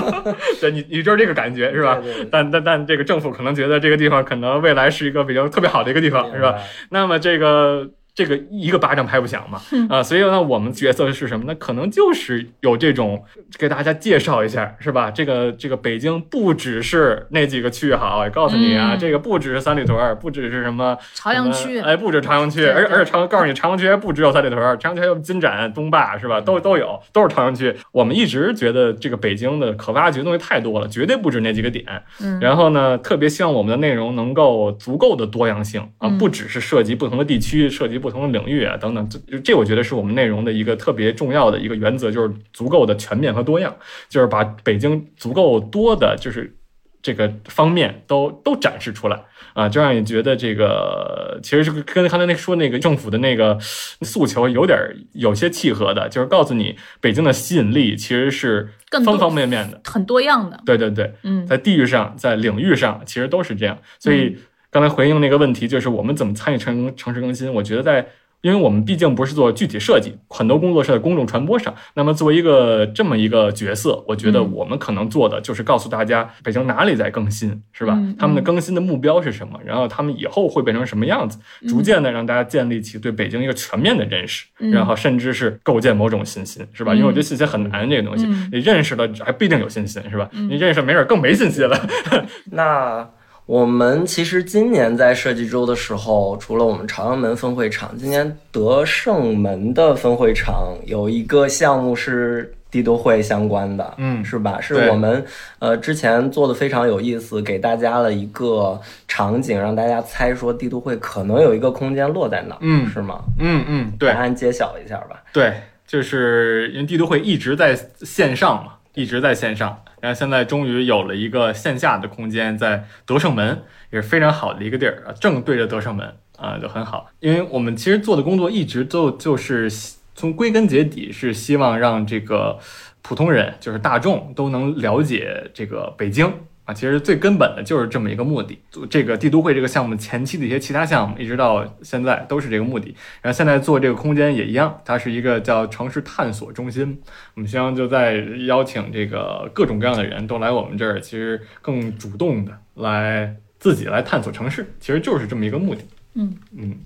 对你你就是这个感觉是吧？对对对但但但这个政府可能觉得这个地方可能未来是一个比较特别好的一个地方，是吧？？那么这个这个一个巴掌拍不响嘛，啊，所以呢，我们角色是什么呢？可能就是有这种给大家介绍一下，是吧？这个这个北京不只是那几个区好，也告诉你啊，嗯这个不只是三里屯儿，不只是什么朝阳区哎，不止朝阳区，对而对而且朝告诉你，朝阳区还不只有三里屯儿，朝阳区还有金盏、东坝，是吧？都都有，都是朝阳区。我们一直觉得这个北京的可挖掘的东西太多了，绝对不止那几个点。嗯，然后呢，特别希望我们的内容能够足够的多样性啊，嗯不只是涉及不同的地区、涉及不同的领域啊等等。这这我觉得是我们内容的一个特别重要的一个原则，就是足够的全面和多样，就是把北京足够多的就是这个方面都都展示出来啊，就让你觉得这个其实是跟刚才那说那个政府的那个诉求有点儿有些契合的，就是告诉你北京的吸引力其实是方方面面的。很多样的，对对对，嗯在地域上，在领域上，其实都是这样。所以刚才回应那个问题，就是我们怎么参与城城市更新？我觉得在，因为我们毕竟不是做具体设计，很多工作是在公众传播上。那么作为一个这么一个角色，我觉得嗯我们可能做的就是告诉大家北京哪里在更新，是吧嗯？他们的更新的目标是什么？然后他们以后会变成什么样子？逐渐的让大家建立起对北京一个全面的认识，嗯然后甚至是构建某种信心，是吧？因为我觉得信心很难，这个东西嗯你认识了还不一定有信心，是吧？嗯你认识了没准更没信心了。那我们其实今年在设计周的时候，除了我们朝阳门分会场，今年德胜门的分会场有一个项目是帝都会相关的，嗯是吧？是我们呃之前做的非常有意思，给大家了一个场景，让大家猜说帝都会可能有一个空间落在哪儿，嗯是吗？嗯嗯，对答案揭晓一下吧。对，就是因为帝都会一直在线上嘛，一直在线上，然后现在终于有了一个线下的空间，在德胜门也是非常好的一个地儿啊，正对着德胜门啊，就很好。因为我们其实做的工作一直都就是从归根结底是希望让这个普通人，就是大众都能了解这个北京。啊，其实最根本的就是这么一个目的。这个帝都会这个项目前期的一些其他项目，一直到现在都是这个目的。然后现在做这个空间也一样，它是一个叫城市探索中心。我们希望就在邀请这个各种各样的人都来我们这儿，其实更主动的来自己来探索城市，其实就是这么一个目的。嗯嗯，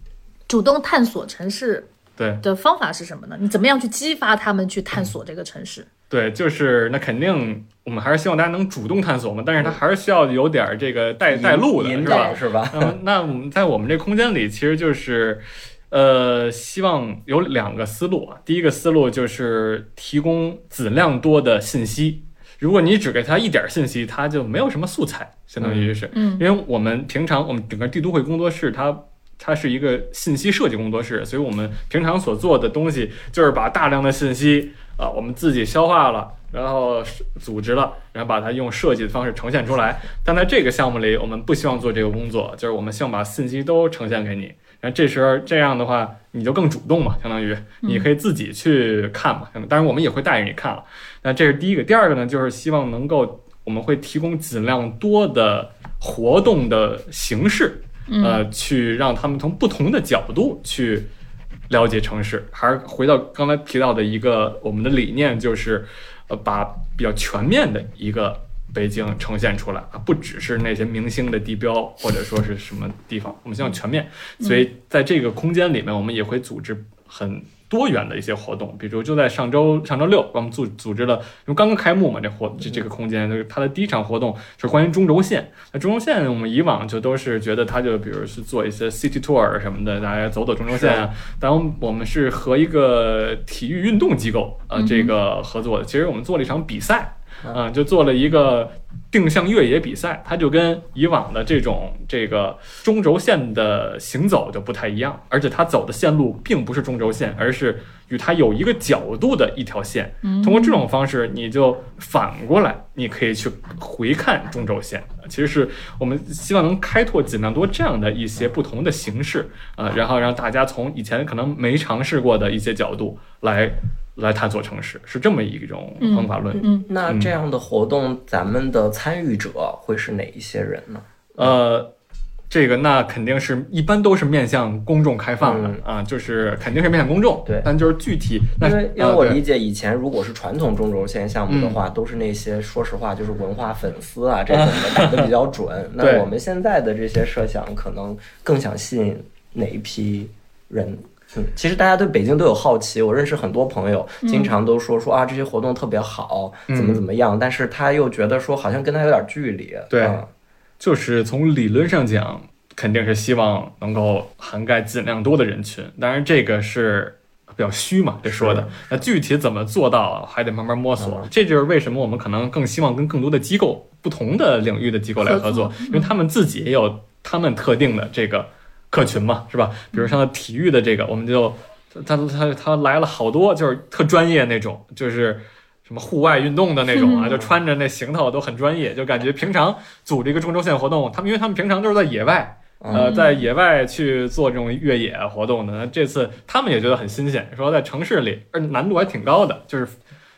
主动探索城市对的方法是什么呢？你怎么样去激发他们去探索这个城市？对，就是那肯定我们还是希望大家能主动探索嘛，但是它还是需要有点儿这个带带路的，是吧？是吧？那我们在我们这空间里，其实就是，呃，希望有两个思路啊。第一个思路就是提供质量多的信息。如果你只给他一点信息，他就没有什么素材，相当于是，嗯因为我们平常我们整个帝都会工作室，它它是一个信息设计工作室，所以我们平常所做的东西就是把大量的信息啊、我们自己消化了，然后组织了，然后把它用设计的方式呈现出来。但在这个项目里，我们不希望做这个工作，就是我们希望把信息都呈现给你。然后这时候这样的话，你就更主动嘛，相当于你可以自己去看嘛。当然，我们也会带着你看了。那这是第一个。第二个呢，就是希望能够我们会提供尽量多的活动的形式，呃，去让他们从不同的角度去了解城市。还是回到刚才提到的一个我们的理念，就是呃，把比较全面的一个北京呈现出来啊，不只是那些明星的地标或者说是什么地方，我们希望全面。所以在这个空间里面，我们也会组织很。多元的一些活动，比如就在上周上周六，我们组组织了，因为刚刚开幕嘛，这活这这个空间，就是它的第一场活动是关于中轴线。那中轴线我们以往就都是觉得它就比如是做一些 city tour 什么的，大家走走中轴线啊。但我们是和一个体育运动机构呃这个合作的，其实我们做了一场比赛。啊、就做了一个定向越野比赛，它就跟以往的这种这个中轴线的行走就不太一样，而且它走的线路并不是中轴线，而是与它有一个角度的一条线。通过这种方式，你就反过来，你可以去回看中轴线。其实是我们希望能开拓尽量多这样的一些不同的形式，呃，然后让大家从以前可能没尝试过的一些角度来来探索城市，是这么一种方法论。嗯，那这样的活动，咱们的参与者会是哪一些人呢？呃，这个那肯定是一般都是面向公众开放的、嗯啊，就是肯定是面向公众。对但就是具体那因为因为我理解以前如果是传统中轴线项目的话，都是那些说实话就是文化粉丝啊这种的打的比较准。那我们现在的这些设想，可能更想吸引哪一批人？嗯，其实大家对北京都有好奇，我认识很多朋友，经常都说说啊这些活动特别好，怎么怎么样，但是他又觉得说好像跟他有点距离。对嗯就是从理论上讲，肯定是希望能够涵盖尽量多的人群。当然，这个是比较虚嘛，这说的。那具体怎么做到，还得慢慢摸索。嗯这就是为什么我们可能更希望跟更多的机构、不同的领域的机构来，合作因为他们自己也有他们特定的这个客群嘛，是吧？比如像体育的这个，我们就他他他来了好多，就是特专业那种，就是。什么户外运动的那种啊，就穿着那行头都很专业，就感觉平常组织一个中轴线活动，他们因为他们平常都是在野外，呃，在野外去做这种越野活动的。那这次他们也觉得很新鲜，说在城市里，而难度还挺高的，就是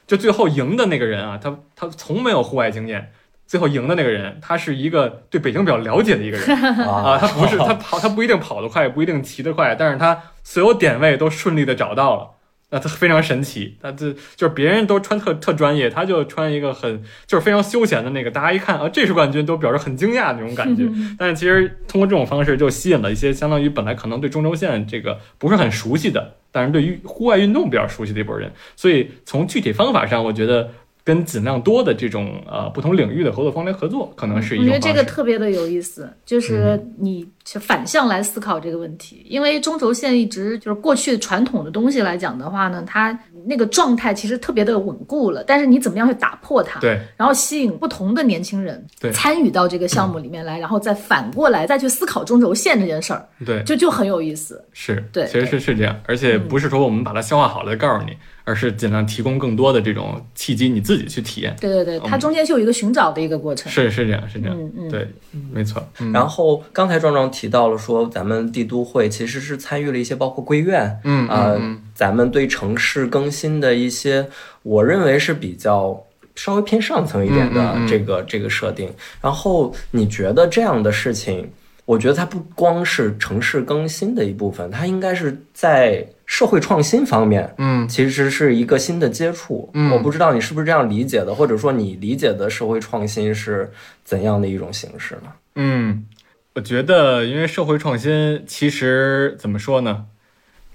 就最后赢的那个人啊，他他从没有户外经验，最后赢的那个人，他是一个对北京比较了解的一个人 啊，他不是他跑，他不一定跑得快，不一定骑得快，但是他所有点位都顺利的找到了。那他非常神奇，他这就是别人都穿特特专业，他就穿一个很就是非常休闲的那个，大家一看啊，这是冠军，都表示很惊讶那种感觉。但是其实通过这种方式，就吸引了一些相当于本来可能对中轴线这个不是很熟悉的，但是对于户外运动比较熟悉的一波人。所以从具体方法上，我觉得跟尽量多的这种呃不同领域的合作方来合作，可能是一我觉得这。个特别的有意思，就是你是反向来思考这个问题，因为中轴线一直就是过去传统的东西来讲的话呢，它那个状态其实特别的稳固了，但是你怎么样去打破它？对，然后吸引不同的年轻人对参与到这个项目里面来，然后再反过来再去思考中轴线这件事儿，对，就就很有意思。是，对其实是是这样，而且不是说我们把它消化好了再告诉你，而是尽量提供更多的这种契机，你自己去体验。对对对，它中间是有一个寻找的一个过程。是是这样，是这样，嗯嗯对，没错。嗯然后刚才壮壮提到了说，咱们帝都会其实是参与了一些包括归院，嗯呃，嗯咱们对城市更新的一些，我认为是比较稍微偏上层一点的嗯嗯嗯这个、这个设定。然后你觉得这样的事情，我觉得它不光是城市更新的一部分，它应该是在社会创新方面，嗯其实是一个新的接触。嗯我不知道你是不是这样理解的，或者说你理解的社会创新是怎样的一种形式呢？嗯，我觉得因为社会创新，其实怎么说呢？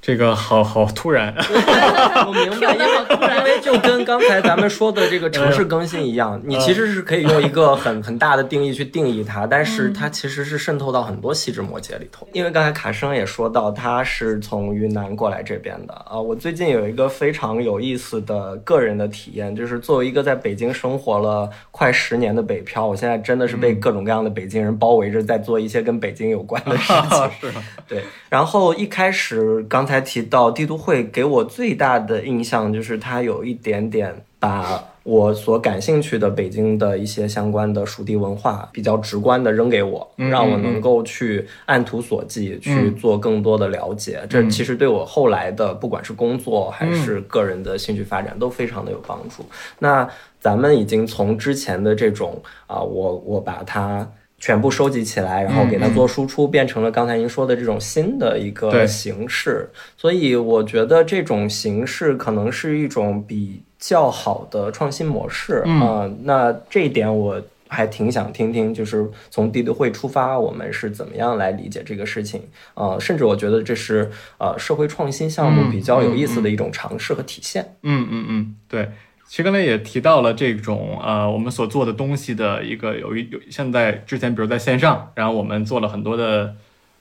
这个好好突然，我明白，因为因为就跟刚才咱们说的这个城市更新一样，你其实是可以用一个很很大的定义去定义它，但是它其实是渗透到很多细枝末节里头。因为刚才卡生也说到，他是从云南过来这边的啊。我最近有一个非常有意思的个人的体验，就是作为一个在北京生活了快十年的北漂，我现在真的是被各种各样的北京人包围着，在做一些跟北京有关的事情。是？对，然后一开始刚才提到帝都会给我最大的印象就是它有一点点把我所感兴趣的北京的一些相关的属地文化比较直观的扔给我，嗯让我能够去按图索骥去做更多的了解。这其实对我后来的不管是工作还是个人的兴趣发展都非常的有帮助。那咱们已经从之前的这种啊、我我把它。全部收集起来，然后给它做输出，变成了刚才您说的这种新的一个形式。所以我觉得这种形式可能是一种比较好的创新模式嗯啊、那这一点我还挺想听听，就是从帝都会出发，我们是怎么样来理解这个事情啊、甚至我觉得这是呃社会创新项目嗯比较有意思的一种尝试和体现。嗯嗯嗯，对。其实刚才也提到了这种呃，我们所做的东西的一个有一有现在之前比如在线上，然后我们做了很多的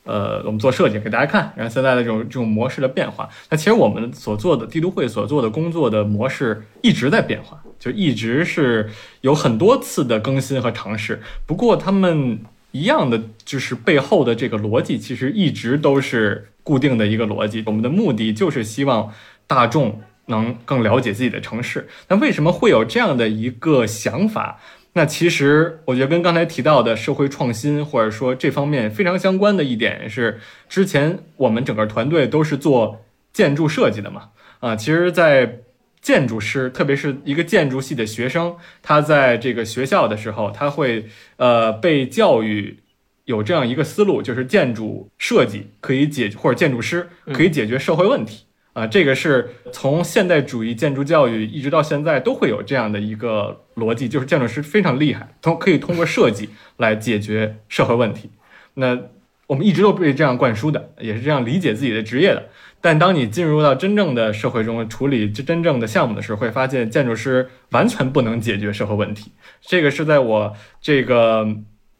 呃，我们做设计给大家看，然后现在的这种这种模式的变化。那其实我们所做的帝都会所做的工作的模式一直在变化，就一直是有很多次的更新和尝试。不过他们一样的，就是背后的这个逻辑，其实一直都是固定的一个逻辑。我们的目的就是希望大众能更了解自己的城市。那为什么会有这样的一个想法？那其实我觉得跟刚才提到的社会创新，或者说这方面非常相关的一点是，之前我们整个团队都是做建筑设计的嘛，啊，其实，在建筑师，特别是一个建筑系的学生，他在这个学校的时候，他会呃被教育有这样一个思路，就是建筑设计可以解或者建筑师可以解决社会问题。啊，这个是从现代主义建筑教育一直到现在都会有这样的一个逻辑，就是建筑师非常厉害，通可以通过设计来解决社会问题。那我们一直都被这样灌输的，也是这样理解自己的职业的。但当你进入到真正的社会中处理真正的项目的时候，会发现建筑师完全不能解决社会问题。这个是在我这个。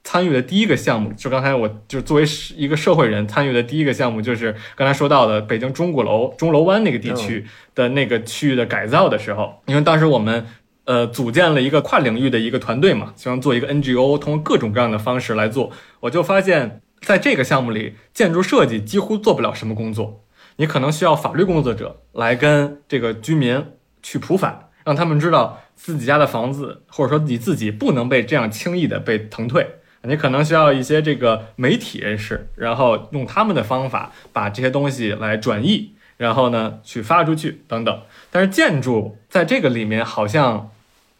参与的第一个项目，就刚才我就作为一个社会人参与的第一个项目，就是刚才说到的北京钟鼓楼钟楼湾那个地区的那个区域的改造的时候，因为当时我们呃组建了一个跨领域的一个团队嘛，希望做一个 NGO，通过各种各样的方式来做。我就发现，在这个项目里，建筑设计几乎做不了什么工作，你可能需要法律工作者来跟这个居民去普法，让他们知道自己家的房子或者说你自己不能被这样轻易的被腾退。你可能需要一些这个媒体人士，然后用他们的方法把这些东西来转译，然后呢去发出去等等。但是建筑在这个里面好像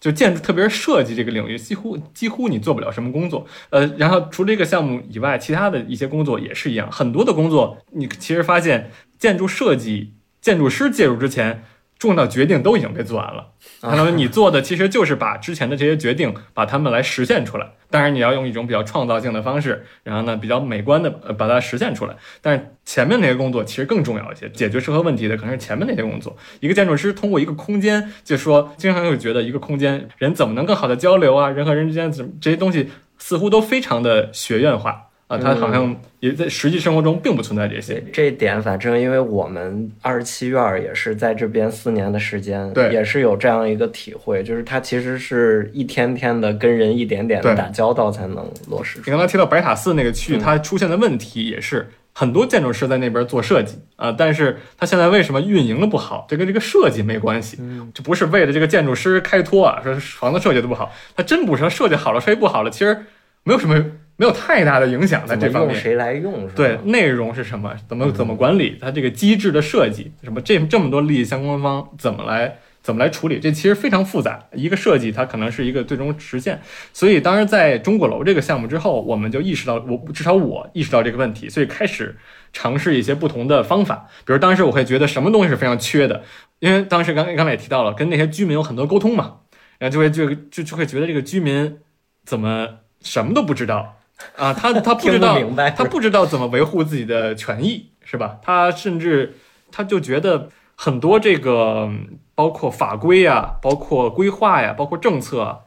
就建筑，特别是设计这个领域，几乎几乎你做不了什么工作。呃，然后除了这个项目以外，其他的一些工作也是一样，很多的工作你其实发现建筑设计建筑师介入之前。重要决定都已经被做完了，可能你做的其实就是把之前的这些决定把它们来实现出来。当然，你要用一种比较创造性的方式，然后呢比较美观的呃把它实现出来。但是前面那些工作其实更重要一些，解决社会问题的可能是前面那些工作。一个建筑师通过一个空间，就说经常会觉得一个空间人怎么能更好的交流啊？人和人之间怎么这些东西似乎都非常的学院化。啊，它好像也在实际生活中并不存在这些。这一点，反正因为我们二十七院也是在这边四年的时间，对，也是有这样一个体会，就是它其实是一天天的跟人一点点的打交道才能落实。你刚才提到白塔寺那个区域，它出现的问题也是很多建筑师在那边做设计啊，但是它现在为什么运营的不好？这跟这个设计没关系，就不是为了这个建筑师开脱啊，说房子设计的不好，它真不是设计好了设计不好了，其实没有什么。没有太大的影响在这方面。谁来用？对，内容是什么？怎么怎么管理？它这个机制的设计，什么这这么多利益相关方怎么来怎么来处理？这其实非常复杂。一个设计它可能是一个最终实现。所以，当时在中国楼这个项目之后，我们就意识到，我至少我意识到这个问题，所以开始尝试一些不同的方法。比如当时我会觉得什么东西是非常缺的，因为当时刚刚才也提到了，跟那些居民有很多沟通嘛，然后就会就就就会觉得这个居民怎么什么都不知道。啊，他他不知道，他不知道怎么维护自己的权益，是吧？他甚至他就觉得很多这个包括法规呀、包括规划呀、包括政策，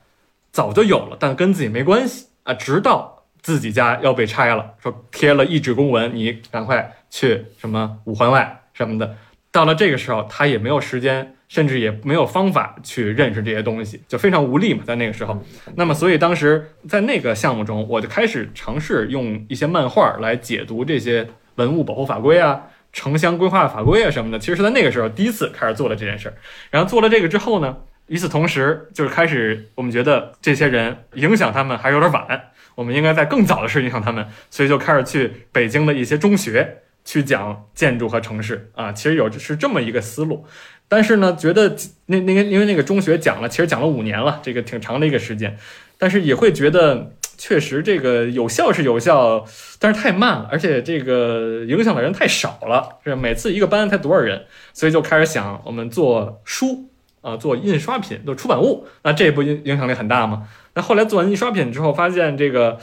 早就有了，但跟自己没关系啊。直到自己家要被拆了，说贴了一纸公文，你赶快去什么五环外什么的。到了这个时候，他也没有时间。甚至也没有方法去认识这些东西，就非常无力嘛，在那个时候。那么，所以当时在那个项目中，我就开始尝试用一些漫画来解读这些文物保护法规啊、城乡规划法规啊什么的。其实是在那个时候第一次开始做了这件事儿。然后做了这个之后呢，与此同时，就是开始我们觉得这些人影响他们还有点晚，我们应该在更早的时候影响他们，所以就开始去北京的一些中学去讲建筑和城市啊。其实有是这么一个思路。但是呢，觉得那那个因为那个中学讲了，其实讲了五年了，这个挺长的一个时间，但是也会觉得确实这个有效是有效，但是太慢了，而且这个影响的人太少了，是每次一个班才多少人，所以就开始想我们做书啊，做印刷品，做出版物，那这不影影响力很大吗？那后来做完印刷品之后，发现这个。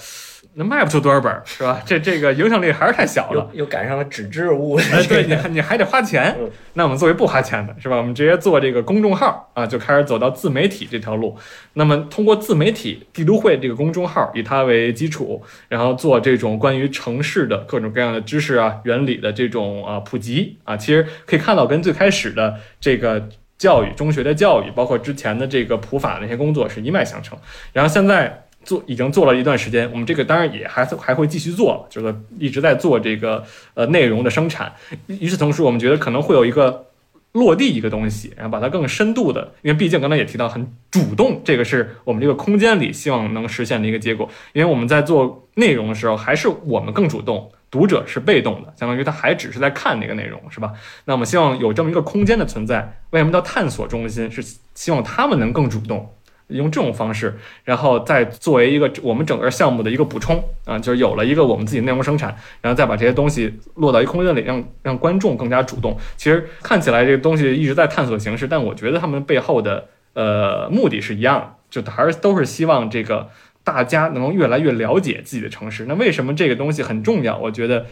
那卖不出多少本儿，是吧？这这个影响力还是太小了。又赶上了纸质物，哎，对你你还得花钱。那我们作为不花钱的，是吧？我们直接做这个公众号啊，就开始走到自媒体这条路。那么通过自媒体帝都会这个公众号，以它为基础，然后做这种关于城市的各种各样的知识啊、原理的这种啊普及啊，其实可以看到跟最开始的这个教育中学的教育，包括之前的这个普法那些工作是一脉相承。然后现在。做已经做了一段时间，我们这个当然也还还会继续做，就是一直在做这个呃内容的生产。与此同时，我们觉得可能会有一个落地一个东西，然后把它更深度的，因为毕竟刚才也提到很主动，这个是我们这个空间里希望能实现的一个结果。因为我们在做内容的时候，还是我们更主动，读者是被动的，相当于他还只是在看那个内容，是吧？那我们希望有这么一个空间的存在。为什么叫探索中心？是希望他们能更主动。用这种方式，然后再作为一个我们整个项目的一个补充啊，就是有了一个我们自己内容生产，然后再把这些东西落到一空间里，让让观众更加主动。其实看起来这个东西一直在探索形式，但我觉得他们背后的呃目的是一样，就还是都是希望这个大家能够越来越了解自己的城市。那为什么这个东西很重要？我觉得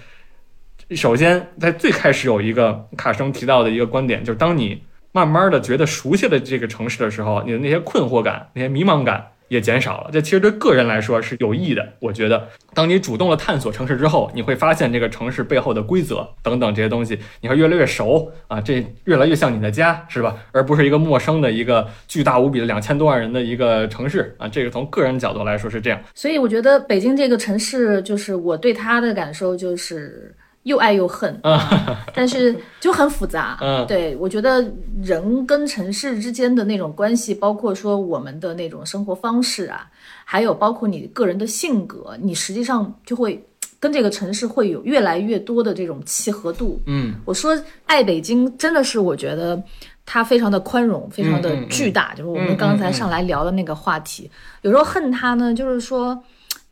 首先在最开始有一个卡生提到的一个观点，就是当你。慢慢的觉得熟悉了这个城市的时候，你的那些困惑感、那些迷茫感也减少了。这其实对个人来说是有益的。我觉得，当你主动的探索城市之后，你会发现这个城市背后的规则等等这些东西，你会越来越熟啊，这越来越像你的家，是吧？而不是一个陌生的一个巨大无比的两千多万人的一个城市啊。这个从个人角度来说是这样。所以我觉得北京这个城市，就是我对它的感受就是。又爱又恨啊，但是就很复杂。嗯，对我觉得人跟城市之间的那种关系，包括说我们的那种生活方式啊，还有包括你个人的性格，你实际上就会跟这个城市会有越来越多的这种契合度。嗯，我说爱北京，真的是我觉得它非常的宽容，非常的巨大。就是我们刚才上来聊的那个话题，有时候恨它呢，就是说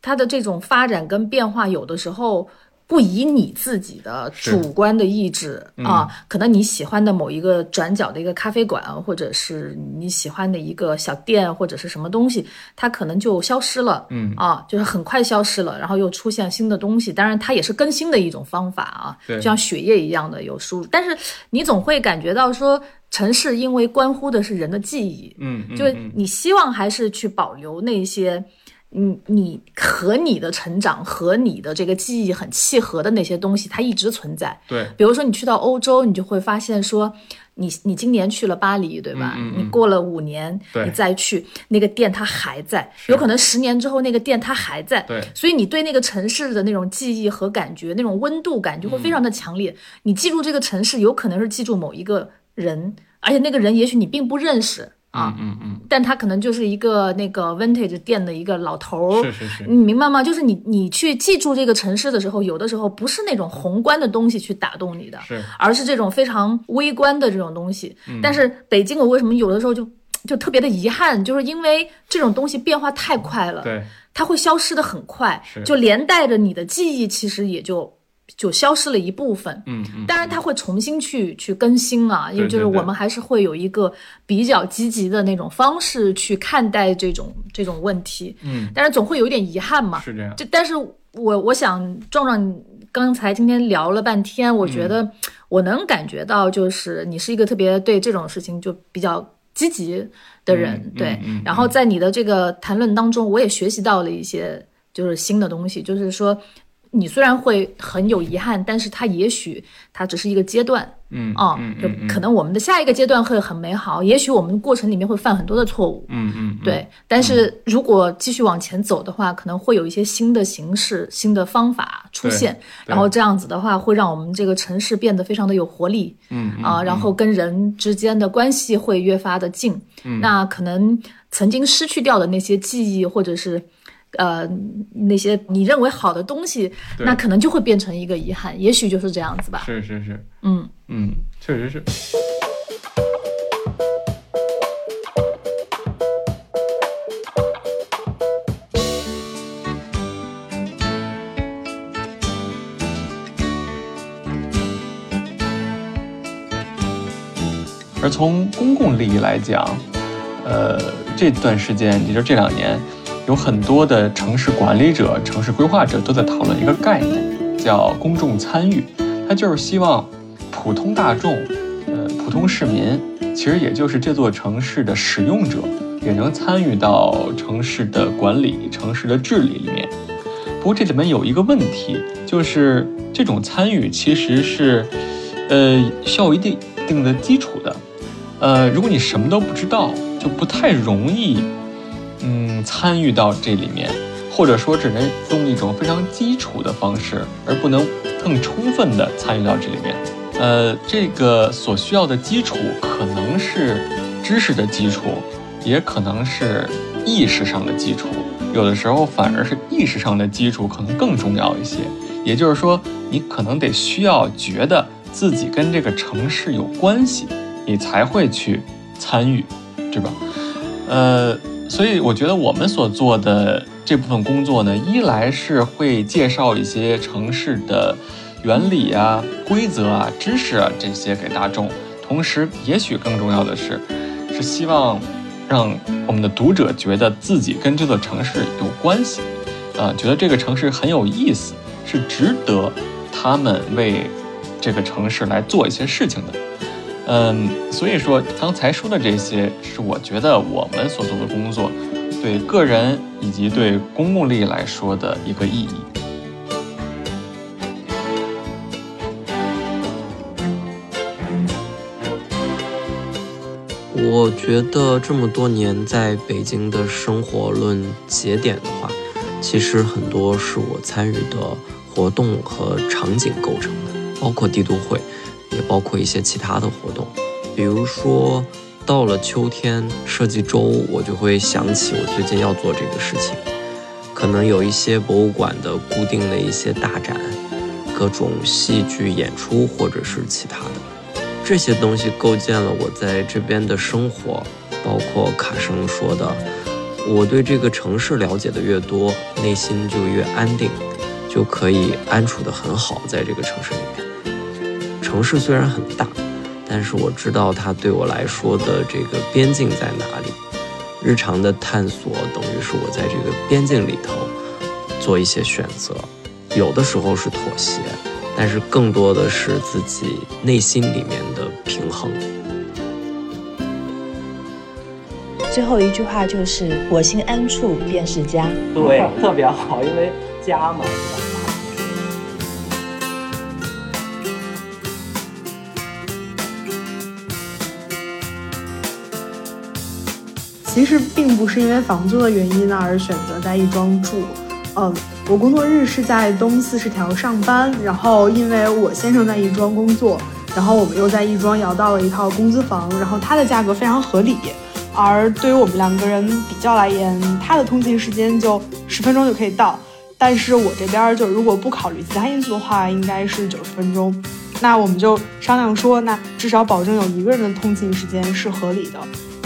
它的这种发展跟变化，有的时候。不以你自己的主观的意志啊，可能你喜欢的某一个转角的一个咖啡馆，或者是你喜欢的一个小店，或者是什么东西，它可能就消失了。嗯啊，就是很快消失了，然后又出现新的东西。当然，它也是更新的一种方法啊，就像血液一样的有输入。但是你总会感觉到说，城市因为关乎的是人的记忆，嗯，就是你希望还是去保留那些。你你和你的成长和你的这个记忆很契合的那些东西，它一直存在。对，比如说你去到欧洲，你就会发现说，你你今年去了巴黎，对吧？嗯你过了五年，你再去那个店，它还在。有可能十年之后，那个店它还在。对，所以你对那个城市的那种记忆和感觉，那种温度感就会非常的强烈。你记住这个城市，有可能是记住某一个人，而且那个人也许你并不认识。啊，嗯嗯，但他可能就是一个那个 vintage 店的一个老头儿，是是是，你明白吗？就是你你去记住这个城市的时候，有的时候不是那种宏观的东西去打动你的，是，而是这种非常微观的这种东西。但是北京，我为什么有的时候就就特别的遗憾，就是因为这种东西变化太快了，对，它会消失的很快，就连带着你的记忆其实也就。就消失了一部分，嗯嗯，当然它会重新去去更新啊，因为就是我们还是会有一个比较积极的那种方式去看待这种这种问题，嗯，但是总会有一点遗憾嘛，是这样。就但是我我想壮壮刚才今天聊了半天，我觉得我能感觉到就是你是一个特别对这种事情就比较积极的人，对，然后在你的这个谈论当中，我也学习到了一些就是新的东西，就是说。你虽然会很有遗憾，但是它也许它只是一个阶段，嗯啊，就可能我们的下一个阶段会很美好，也许我们过程里面会犯很多的错误，嗯嗯，对。但是如果继续往前走的话，可能会有一些新的形式、新的方法出现，然后这样子的话，会让我们这个城市变得非常的有活力，嗯啊，然后跟人之间的关系会越发的近，那可能曾经失去掉的那些记忆或者是。呃，那些你认为好的东西，那可能就会变成一个遗憾，也许就是这样子吧。是是是，嗯嗯，确实是。而从公共利益来讲，呃，这段时间，也就这两年。有很多的城市管理者、城市规划者都在讨论一个概念，叫公众参与。它就是希望普通大众，呃，普通市民，其实也就是这座城市的使用者，也能参与到城市的管理、城市的治理里面。不过这里面有一个问题，就是这种参与其实是，呃，需要一定定的基础的。呃，如果你什么都不知道，就不太容易。嗯，参与到这里面，或者说只能用一种非常基础的方式，而不能更充分的参与到这里面。呃，这个所需要的基础可能是知识的基础，也可能是意识上的基础。有的时候反而是意识上的基础可能更重要一些。也就是说，你可能得需要觉得自己跟这个城市有关系，你才会去参与，对吧？呃，所以我觉得我们所做的这部分工作呢，一来是会介绍一些城市的原理啊、规则啊、知识啊这些给大众，同时也许更重要的是，是希望让我们的读者觉得自己跟这座城市有关系，啊，觉得这个城市很有意思，是值得他们为这个城市来做一些事情的。嗯，所以说刚才说的这些，是我觉得我们所做的工作，对个人以及对公共利益来说的一个意义。我觉得这么多年在北京的生活论节点的话，其实很多是我参与的活动和场景构成的，包括帝都会。也包括一些其他的活动，比如说到了秋天设计周，我就会想起我最近要做这个事情。可能有一些博物馆的固定的一些大展，各种戏剧演出或者是其他的，这些东西构建了我在这边的生活。包括卡生说的，我对这个城市了解的越多，内心就越安定，就可以安处得很好在这个城市里面。城市虽然很大，但是我知道它对我来说的这个边境在哪里。日常的探索等于是我在这个边境里头做一些选择，有的时候是妥协，但是更多的是自己内心里面的平衡。最后一句话就是“我心安处便是家”，对，特别好，因为家嘛。其实并不是因为房租的原因呢而选择在亦庄住，嗯，我工作日是在东四十条上班，然后因为我先生在亦庄工作，然后我们又在亦庄摇到了一套公资房，然后它的价格非常合理，而对于我们两个人比较来言，它的通勤时间就十分钟就可以到，但是我这边就如果不考虑其他因素的话，应该是九十分钟，那我们就商量说，那至少保证有一个人的通勤时间是合理的。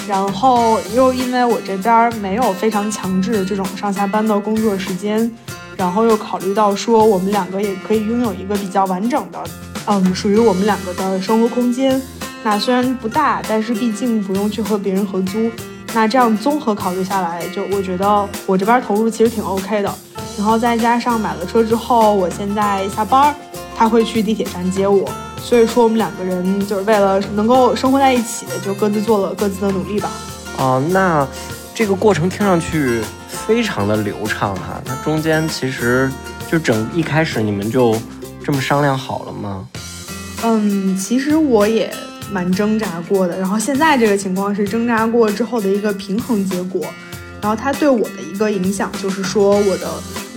然后又因为我这边没有非常强制的这种上下班的工作时间，然后又考虑到说我们两个也可以拥有一个比较完整的，嗯，属于我们两个的生活空间。那虽然不大，但是毕竟不用去和别人合租。那这样综合考虑下来，就我觉得我这边投入其实挺 OK 的。然后再加上买了车之后，我现在下班，他会去地铁站接我。所以说，我们两个人就是为了能够生活在一起，就各自做了各自的努力吧。哦，那这个过程听上去非常的流畅哈。那中间其实就整一开始你们就这么商量好了吗？嗯，其实我也蛮挣扎过的。然后现在这个情况是挣扎过之后的一个平衡结果。然后它对我的一个影响就是说，我的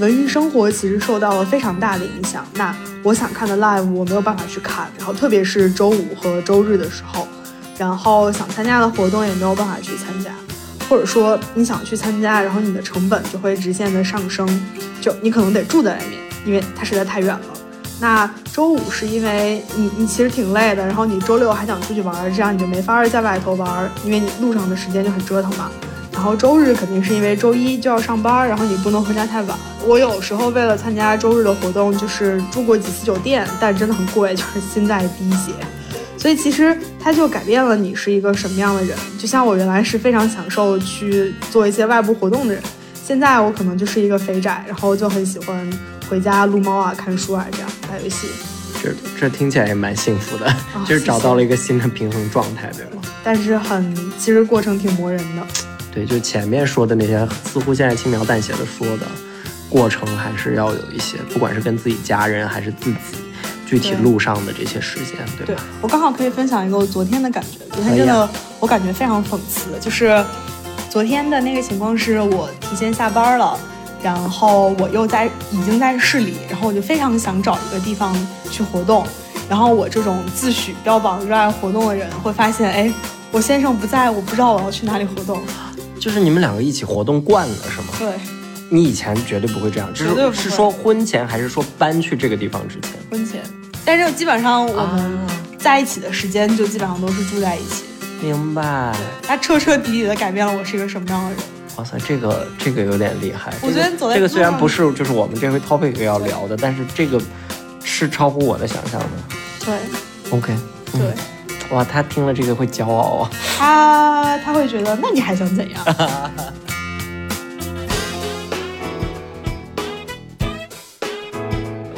文娱生活其实受到了非常大的影响。那我想看的 live 我没有办法去看，然后特别是周五和周日的时候，然后想参加的活动也没有办法去参加，或者说你想去参加，然后你的成本就会直线的上升，就你可能得住在外面，因为它实在太远了。那周五是因为你你其实挺累的，然后你周六还想出去玩，这样你就没法在外头玩，因为你路上的时间就很折腾嘛。然后周日肯定是因为周一就要上班，然后你不能回家太晚。我有时候为了参加周日的活动，就是住过几次酒店，但真的很贵，就是心在滴血。所以其实它就改变了你是一个什么样的人。就像我原来是非常享受去做一些外部活动的人，现在我可能就是一个肥宅，然后就很喜欢回家撸猫啊、看书啊这样打游戏。这这听起来也蛮幸福的，就是找到了一个新的平衡状态，对吗？但是很，其实过程挺磨人的。对，就前面说的那些，似乎现在轻描淡写的说的过程，还是要有一些，不管是跟自己家人还是自己具体路上的这些时间，对吧？我刚好可以分享一个我昨天的感觉，昨天真的我感觉非常讽刺，就是昨天的那个情况是我提前下班了，然后我又在已经在市里，然后我就非常想找一个地方去活动，然后我这种自诩标榜热爱活动的人，会发现，哎，我先生不在，我不知道我要去哪里活动。就是你们两个一起活动惯了，是吗？对，你以前绝对不会这样，就是是说婚前还是说搬去这个地方之前？婚前，但是基本上我们在一起的时间就基本上都是住在一起。明白。他彻彻底底的改变了我是一个什么样的人。哇塞，这个这个有点厉害。我觉得走在这个虽然不是就是我们这回 topic 要聊的，但是这个是超乎我的想象的。对 OK，嗯对，哇，他听了这个会骄傲啊。他他会觉得，那你还想怎样？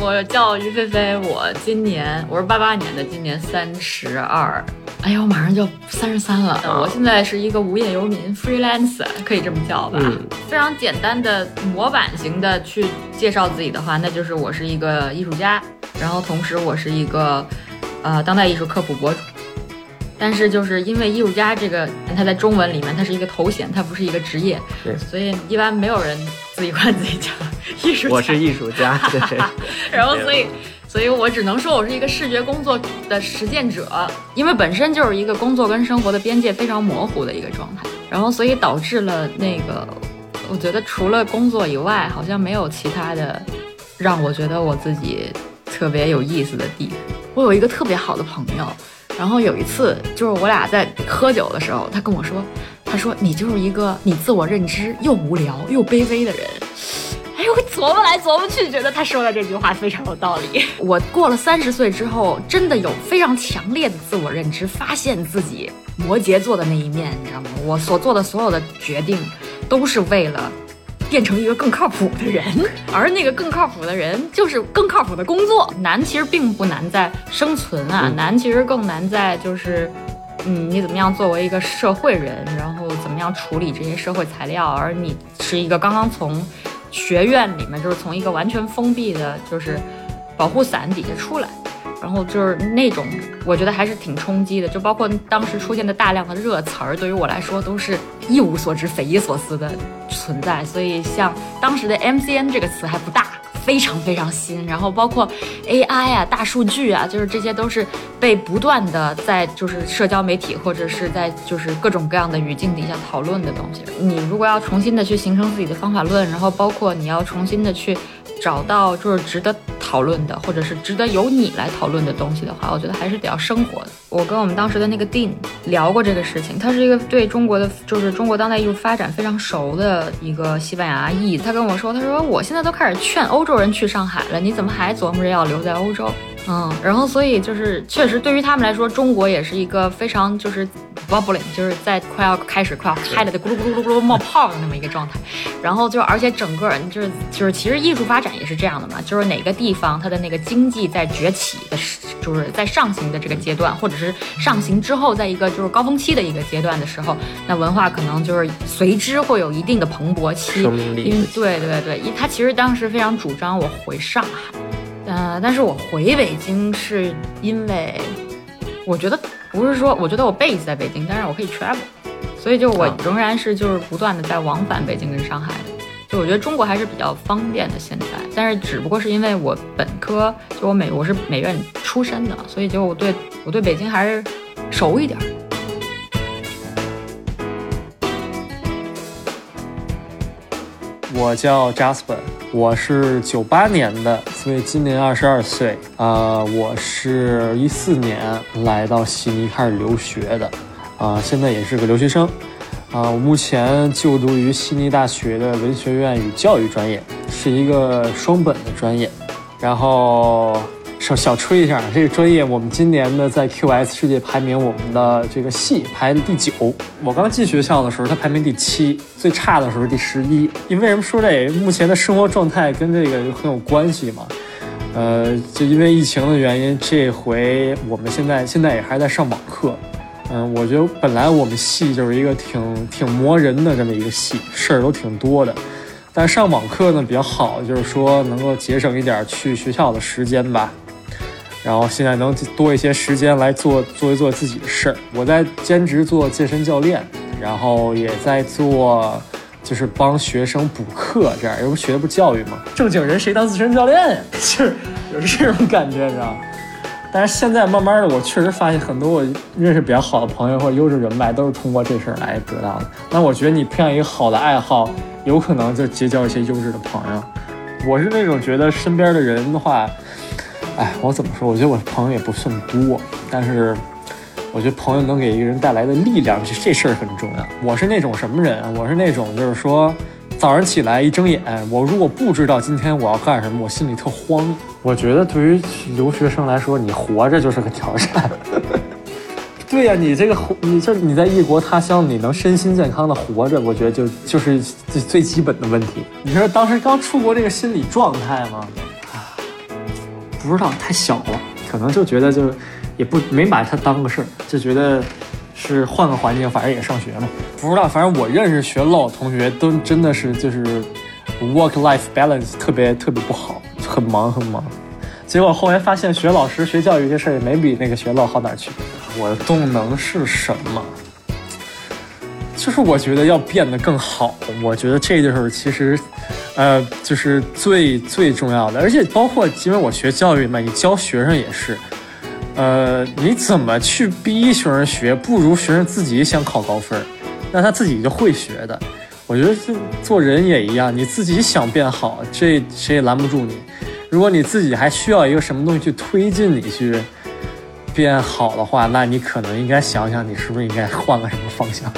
我叫于菲菲，我今年我是八八年的，今年三十二，哎呀，我马上就三十三了。我现在是一个无业游民 freelancer，可以这么叫吧？嗯非常简单的模板型的去介绍自己的话，那就是我是一个艺术家，然后同时我是一个呃当代艺术科普博主。但是就是因为艺术家这个，他在中文里面他是一个头衔，他不是一个职业，对所以一般没有人自己管自己叫艺术家。我是艺术家，对。然后所以，所以我只能说我是一个视觉工作的实践者，因为本身就是一个工作跟生活的边界非常模糊的一个状态，然后所以导致了那个，我觉得除了工作以外，好像没有其他的让我觉得我自己特别有意思的地方。我有一个特别好的朋友，然后有一次就是我俩在喝酒的时候，他跟我说，他说你就是一个你自我认知又无聊又卑微的人。哎，我琢磨来琢磨去，觉得他说的这句话非常有道理。我过了三十岁之后，真的有非常强烈的自我认知，发现自己摩羯座的那一面，你知道吗？我所做的所有的决定，都是为了变成一个更靠谱的人，而那个更靠谱的人就是更靠谱的工作。难其实并不难在生存啊，难其实更难在就是。嗯，你怎么样作为一个社会人，然后怎么样处理这些社会材料？而你是一个刚刚从学院里面，就是从一个完全封闭的，就是保护伞底下出来，然后就是那种，我觉得还是挺冲击的。就包括当时出现的大量的热词儿，对于我来说都是一无所知、匪夷所思的存在。所以像当时的 MCN 这个词还不大。非常非常新，然后包括 AI 啊、大数据啊，就是这些都是被不断的在就是社交媒体或者是在就是各种各样的语境底下讨论的东西。你如果要重新的去形成自己的方法论，然后包括你要重新的去找到就是值得讨论的，或者是值得由你来讨论的东西的话，我觉得还是得要生活的。我跟我们当时的那个 Dean 聊过这个事情，他是一个对中国的就是中国当代艺术发展非常熟的一个西班牙裔，他跟我说，他说我现在都开始劝欧洲人去上海了，你怎么还琢磨着要留在欧洲？嗯，然后所以就是确实对于他们来说，中国也是一个非常就是 bubbling，就是在快要开始快要开了的咕噜咕噜咕噜咕噜冒泡的那么一个状态。然后就而且整个就是就是其实艺术发展也是这样的嘛，就是哪个地方它的那个经济在崛起的，就是在上行的这个阶段，或者是上行之后，在一个就是高峰期的一个阶段的时候，那文化可能就是随之会有一定的蓬勃期。因为对对对，因他其实当时非常主张我回上海。呃，但是我回北京是因为，我觉得不是说，我觉得我 base 在北京，但是我可以 travel，所以就我仍然是就是不断的在往返北京跟上海的。就我觉得中国还是比较方便的现在，但是只不过是因为我本科就我美我是美院出身的，所以就我对我对北京还是熟一点。我叫 Jasper，我是九八年的，所以今年二十二岁。啊、我是一四年来到悉尼开始留学的，啊、现在也是个留学生。啊、我目前就读于悉尼大学的文学院与教育专业，是一个双本的专业。然后小小吹一下，这个专业我们今年的在 QS 世界排名，我们的这个系排的第九。我刚进学校的时候，它排名第七，最差的时候第十一。因为为什么说这？目前的生活状态跟这个很有关系嘛。呃，就因为疫情的原因，这回我们现在现在也还在上网课。嗯，我觉得本来我们系就是一个挺挺磨人的这么一个系，事儿都挺多的。但上网课呢比较好，就是说能够节省一点去学校的时间吧。然后现在能多一些时间来做做一做自己的事儿。我在兼职做健身教练，然后也在做就是帮学生补课这样，因为学的不教育嘛。正经人谁当自身教练呀？就是有这种感觉，你知道吗？但是现在慢慢的，我确实发现很多我认识比较好的朋友或者优质人脉，都是通过这事儿来得到的。那我觉得你培养一个好的爱好，有可能就结交一些优质的朋友。我是那种觉得身边的人的话，哎，我怎么说？我觉得我朋友也不算多，但是我觉得朋友能给一个人带来的力量，这这事儿很重要。我是那种什么人？我是那种就是说。早上起来一睁眼，我如果不知道今天我要干什么，我心里特慌。我觉得对于留学生来说，你活着就是个挑战。对呀，你这个活你这你在异国他乡，你能身心健康的活着，我觉得就就是最最基本的问题。你说当时刚出国这个心理状态吗？啊，不知道，太小了，可能就觉得就也不没把它当个事儿，就觉得。是换个环境，反正也上学嘛。不知道，反正我认识学 law 同学都真的是就是 work life balance 特别特别不好，很忙很忙。结果后来发现学老师学教育这事儿也没比那个学 law 好哪去。我的动能是什么？就是我觉得要变得更好。我觉得这就是其实，呃，就是最最重要的。而且包括因为我学教育嘛，你教学生也是。呃，你怎么去逼学生学？不如学生自己想考高分，那他自己就会学的。我觉得做人也一样，你自己想变好，这谁也拦不住你。如果你自己还需要一个什么东西去推进你去变好的话，那你可能应该想想，你是不是应该换个什么方向。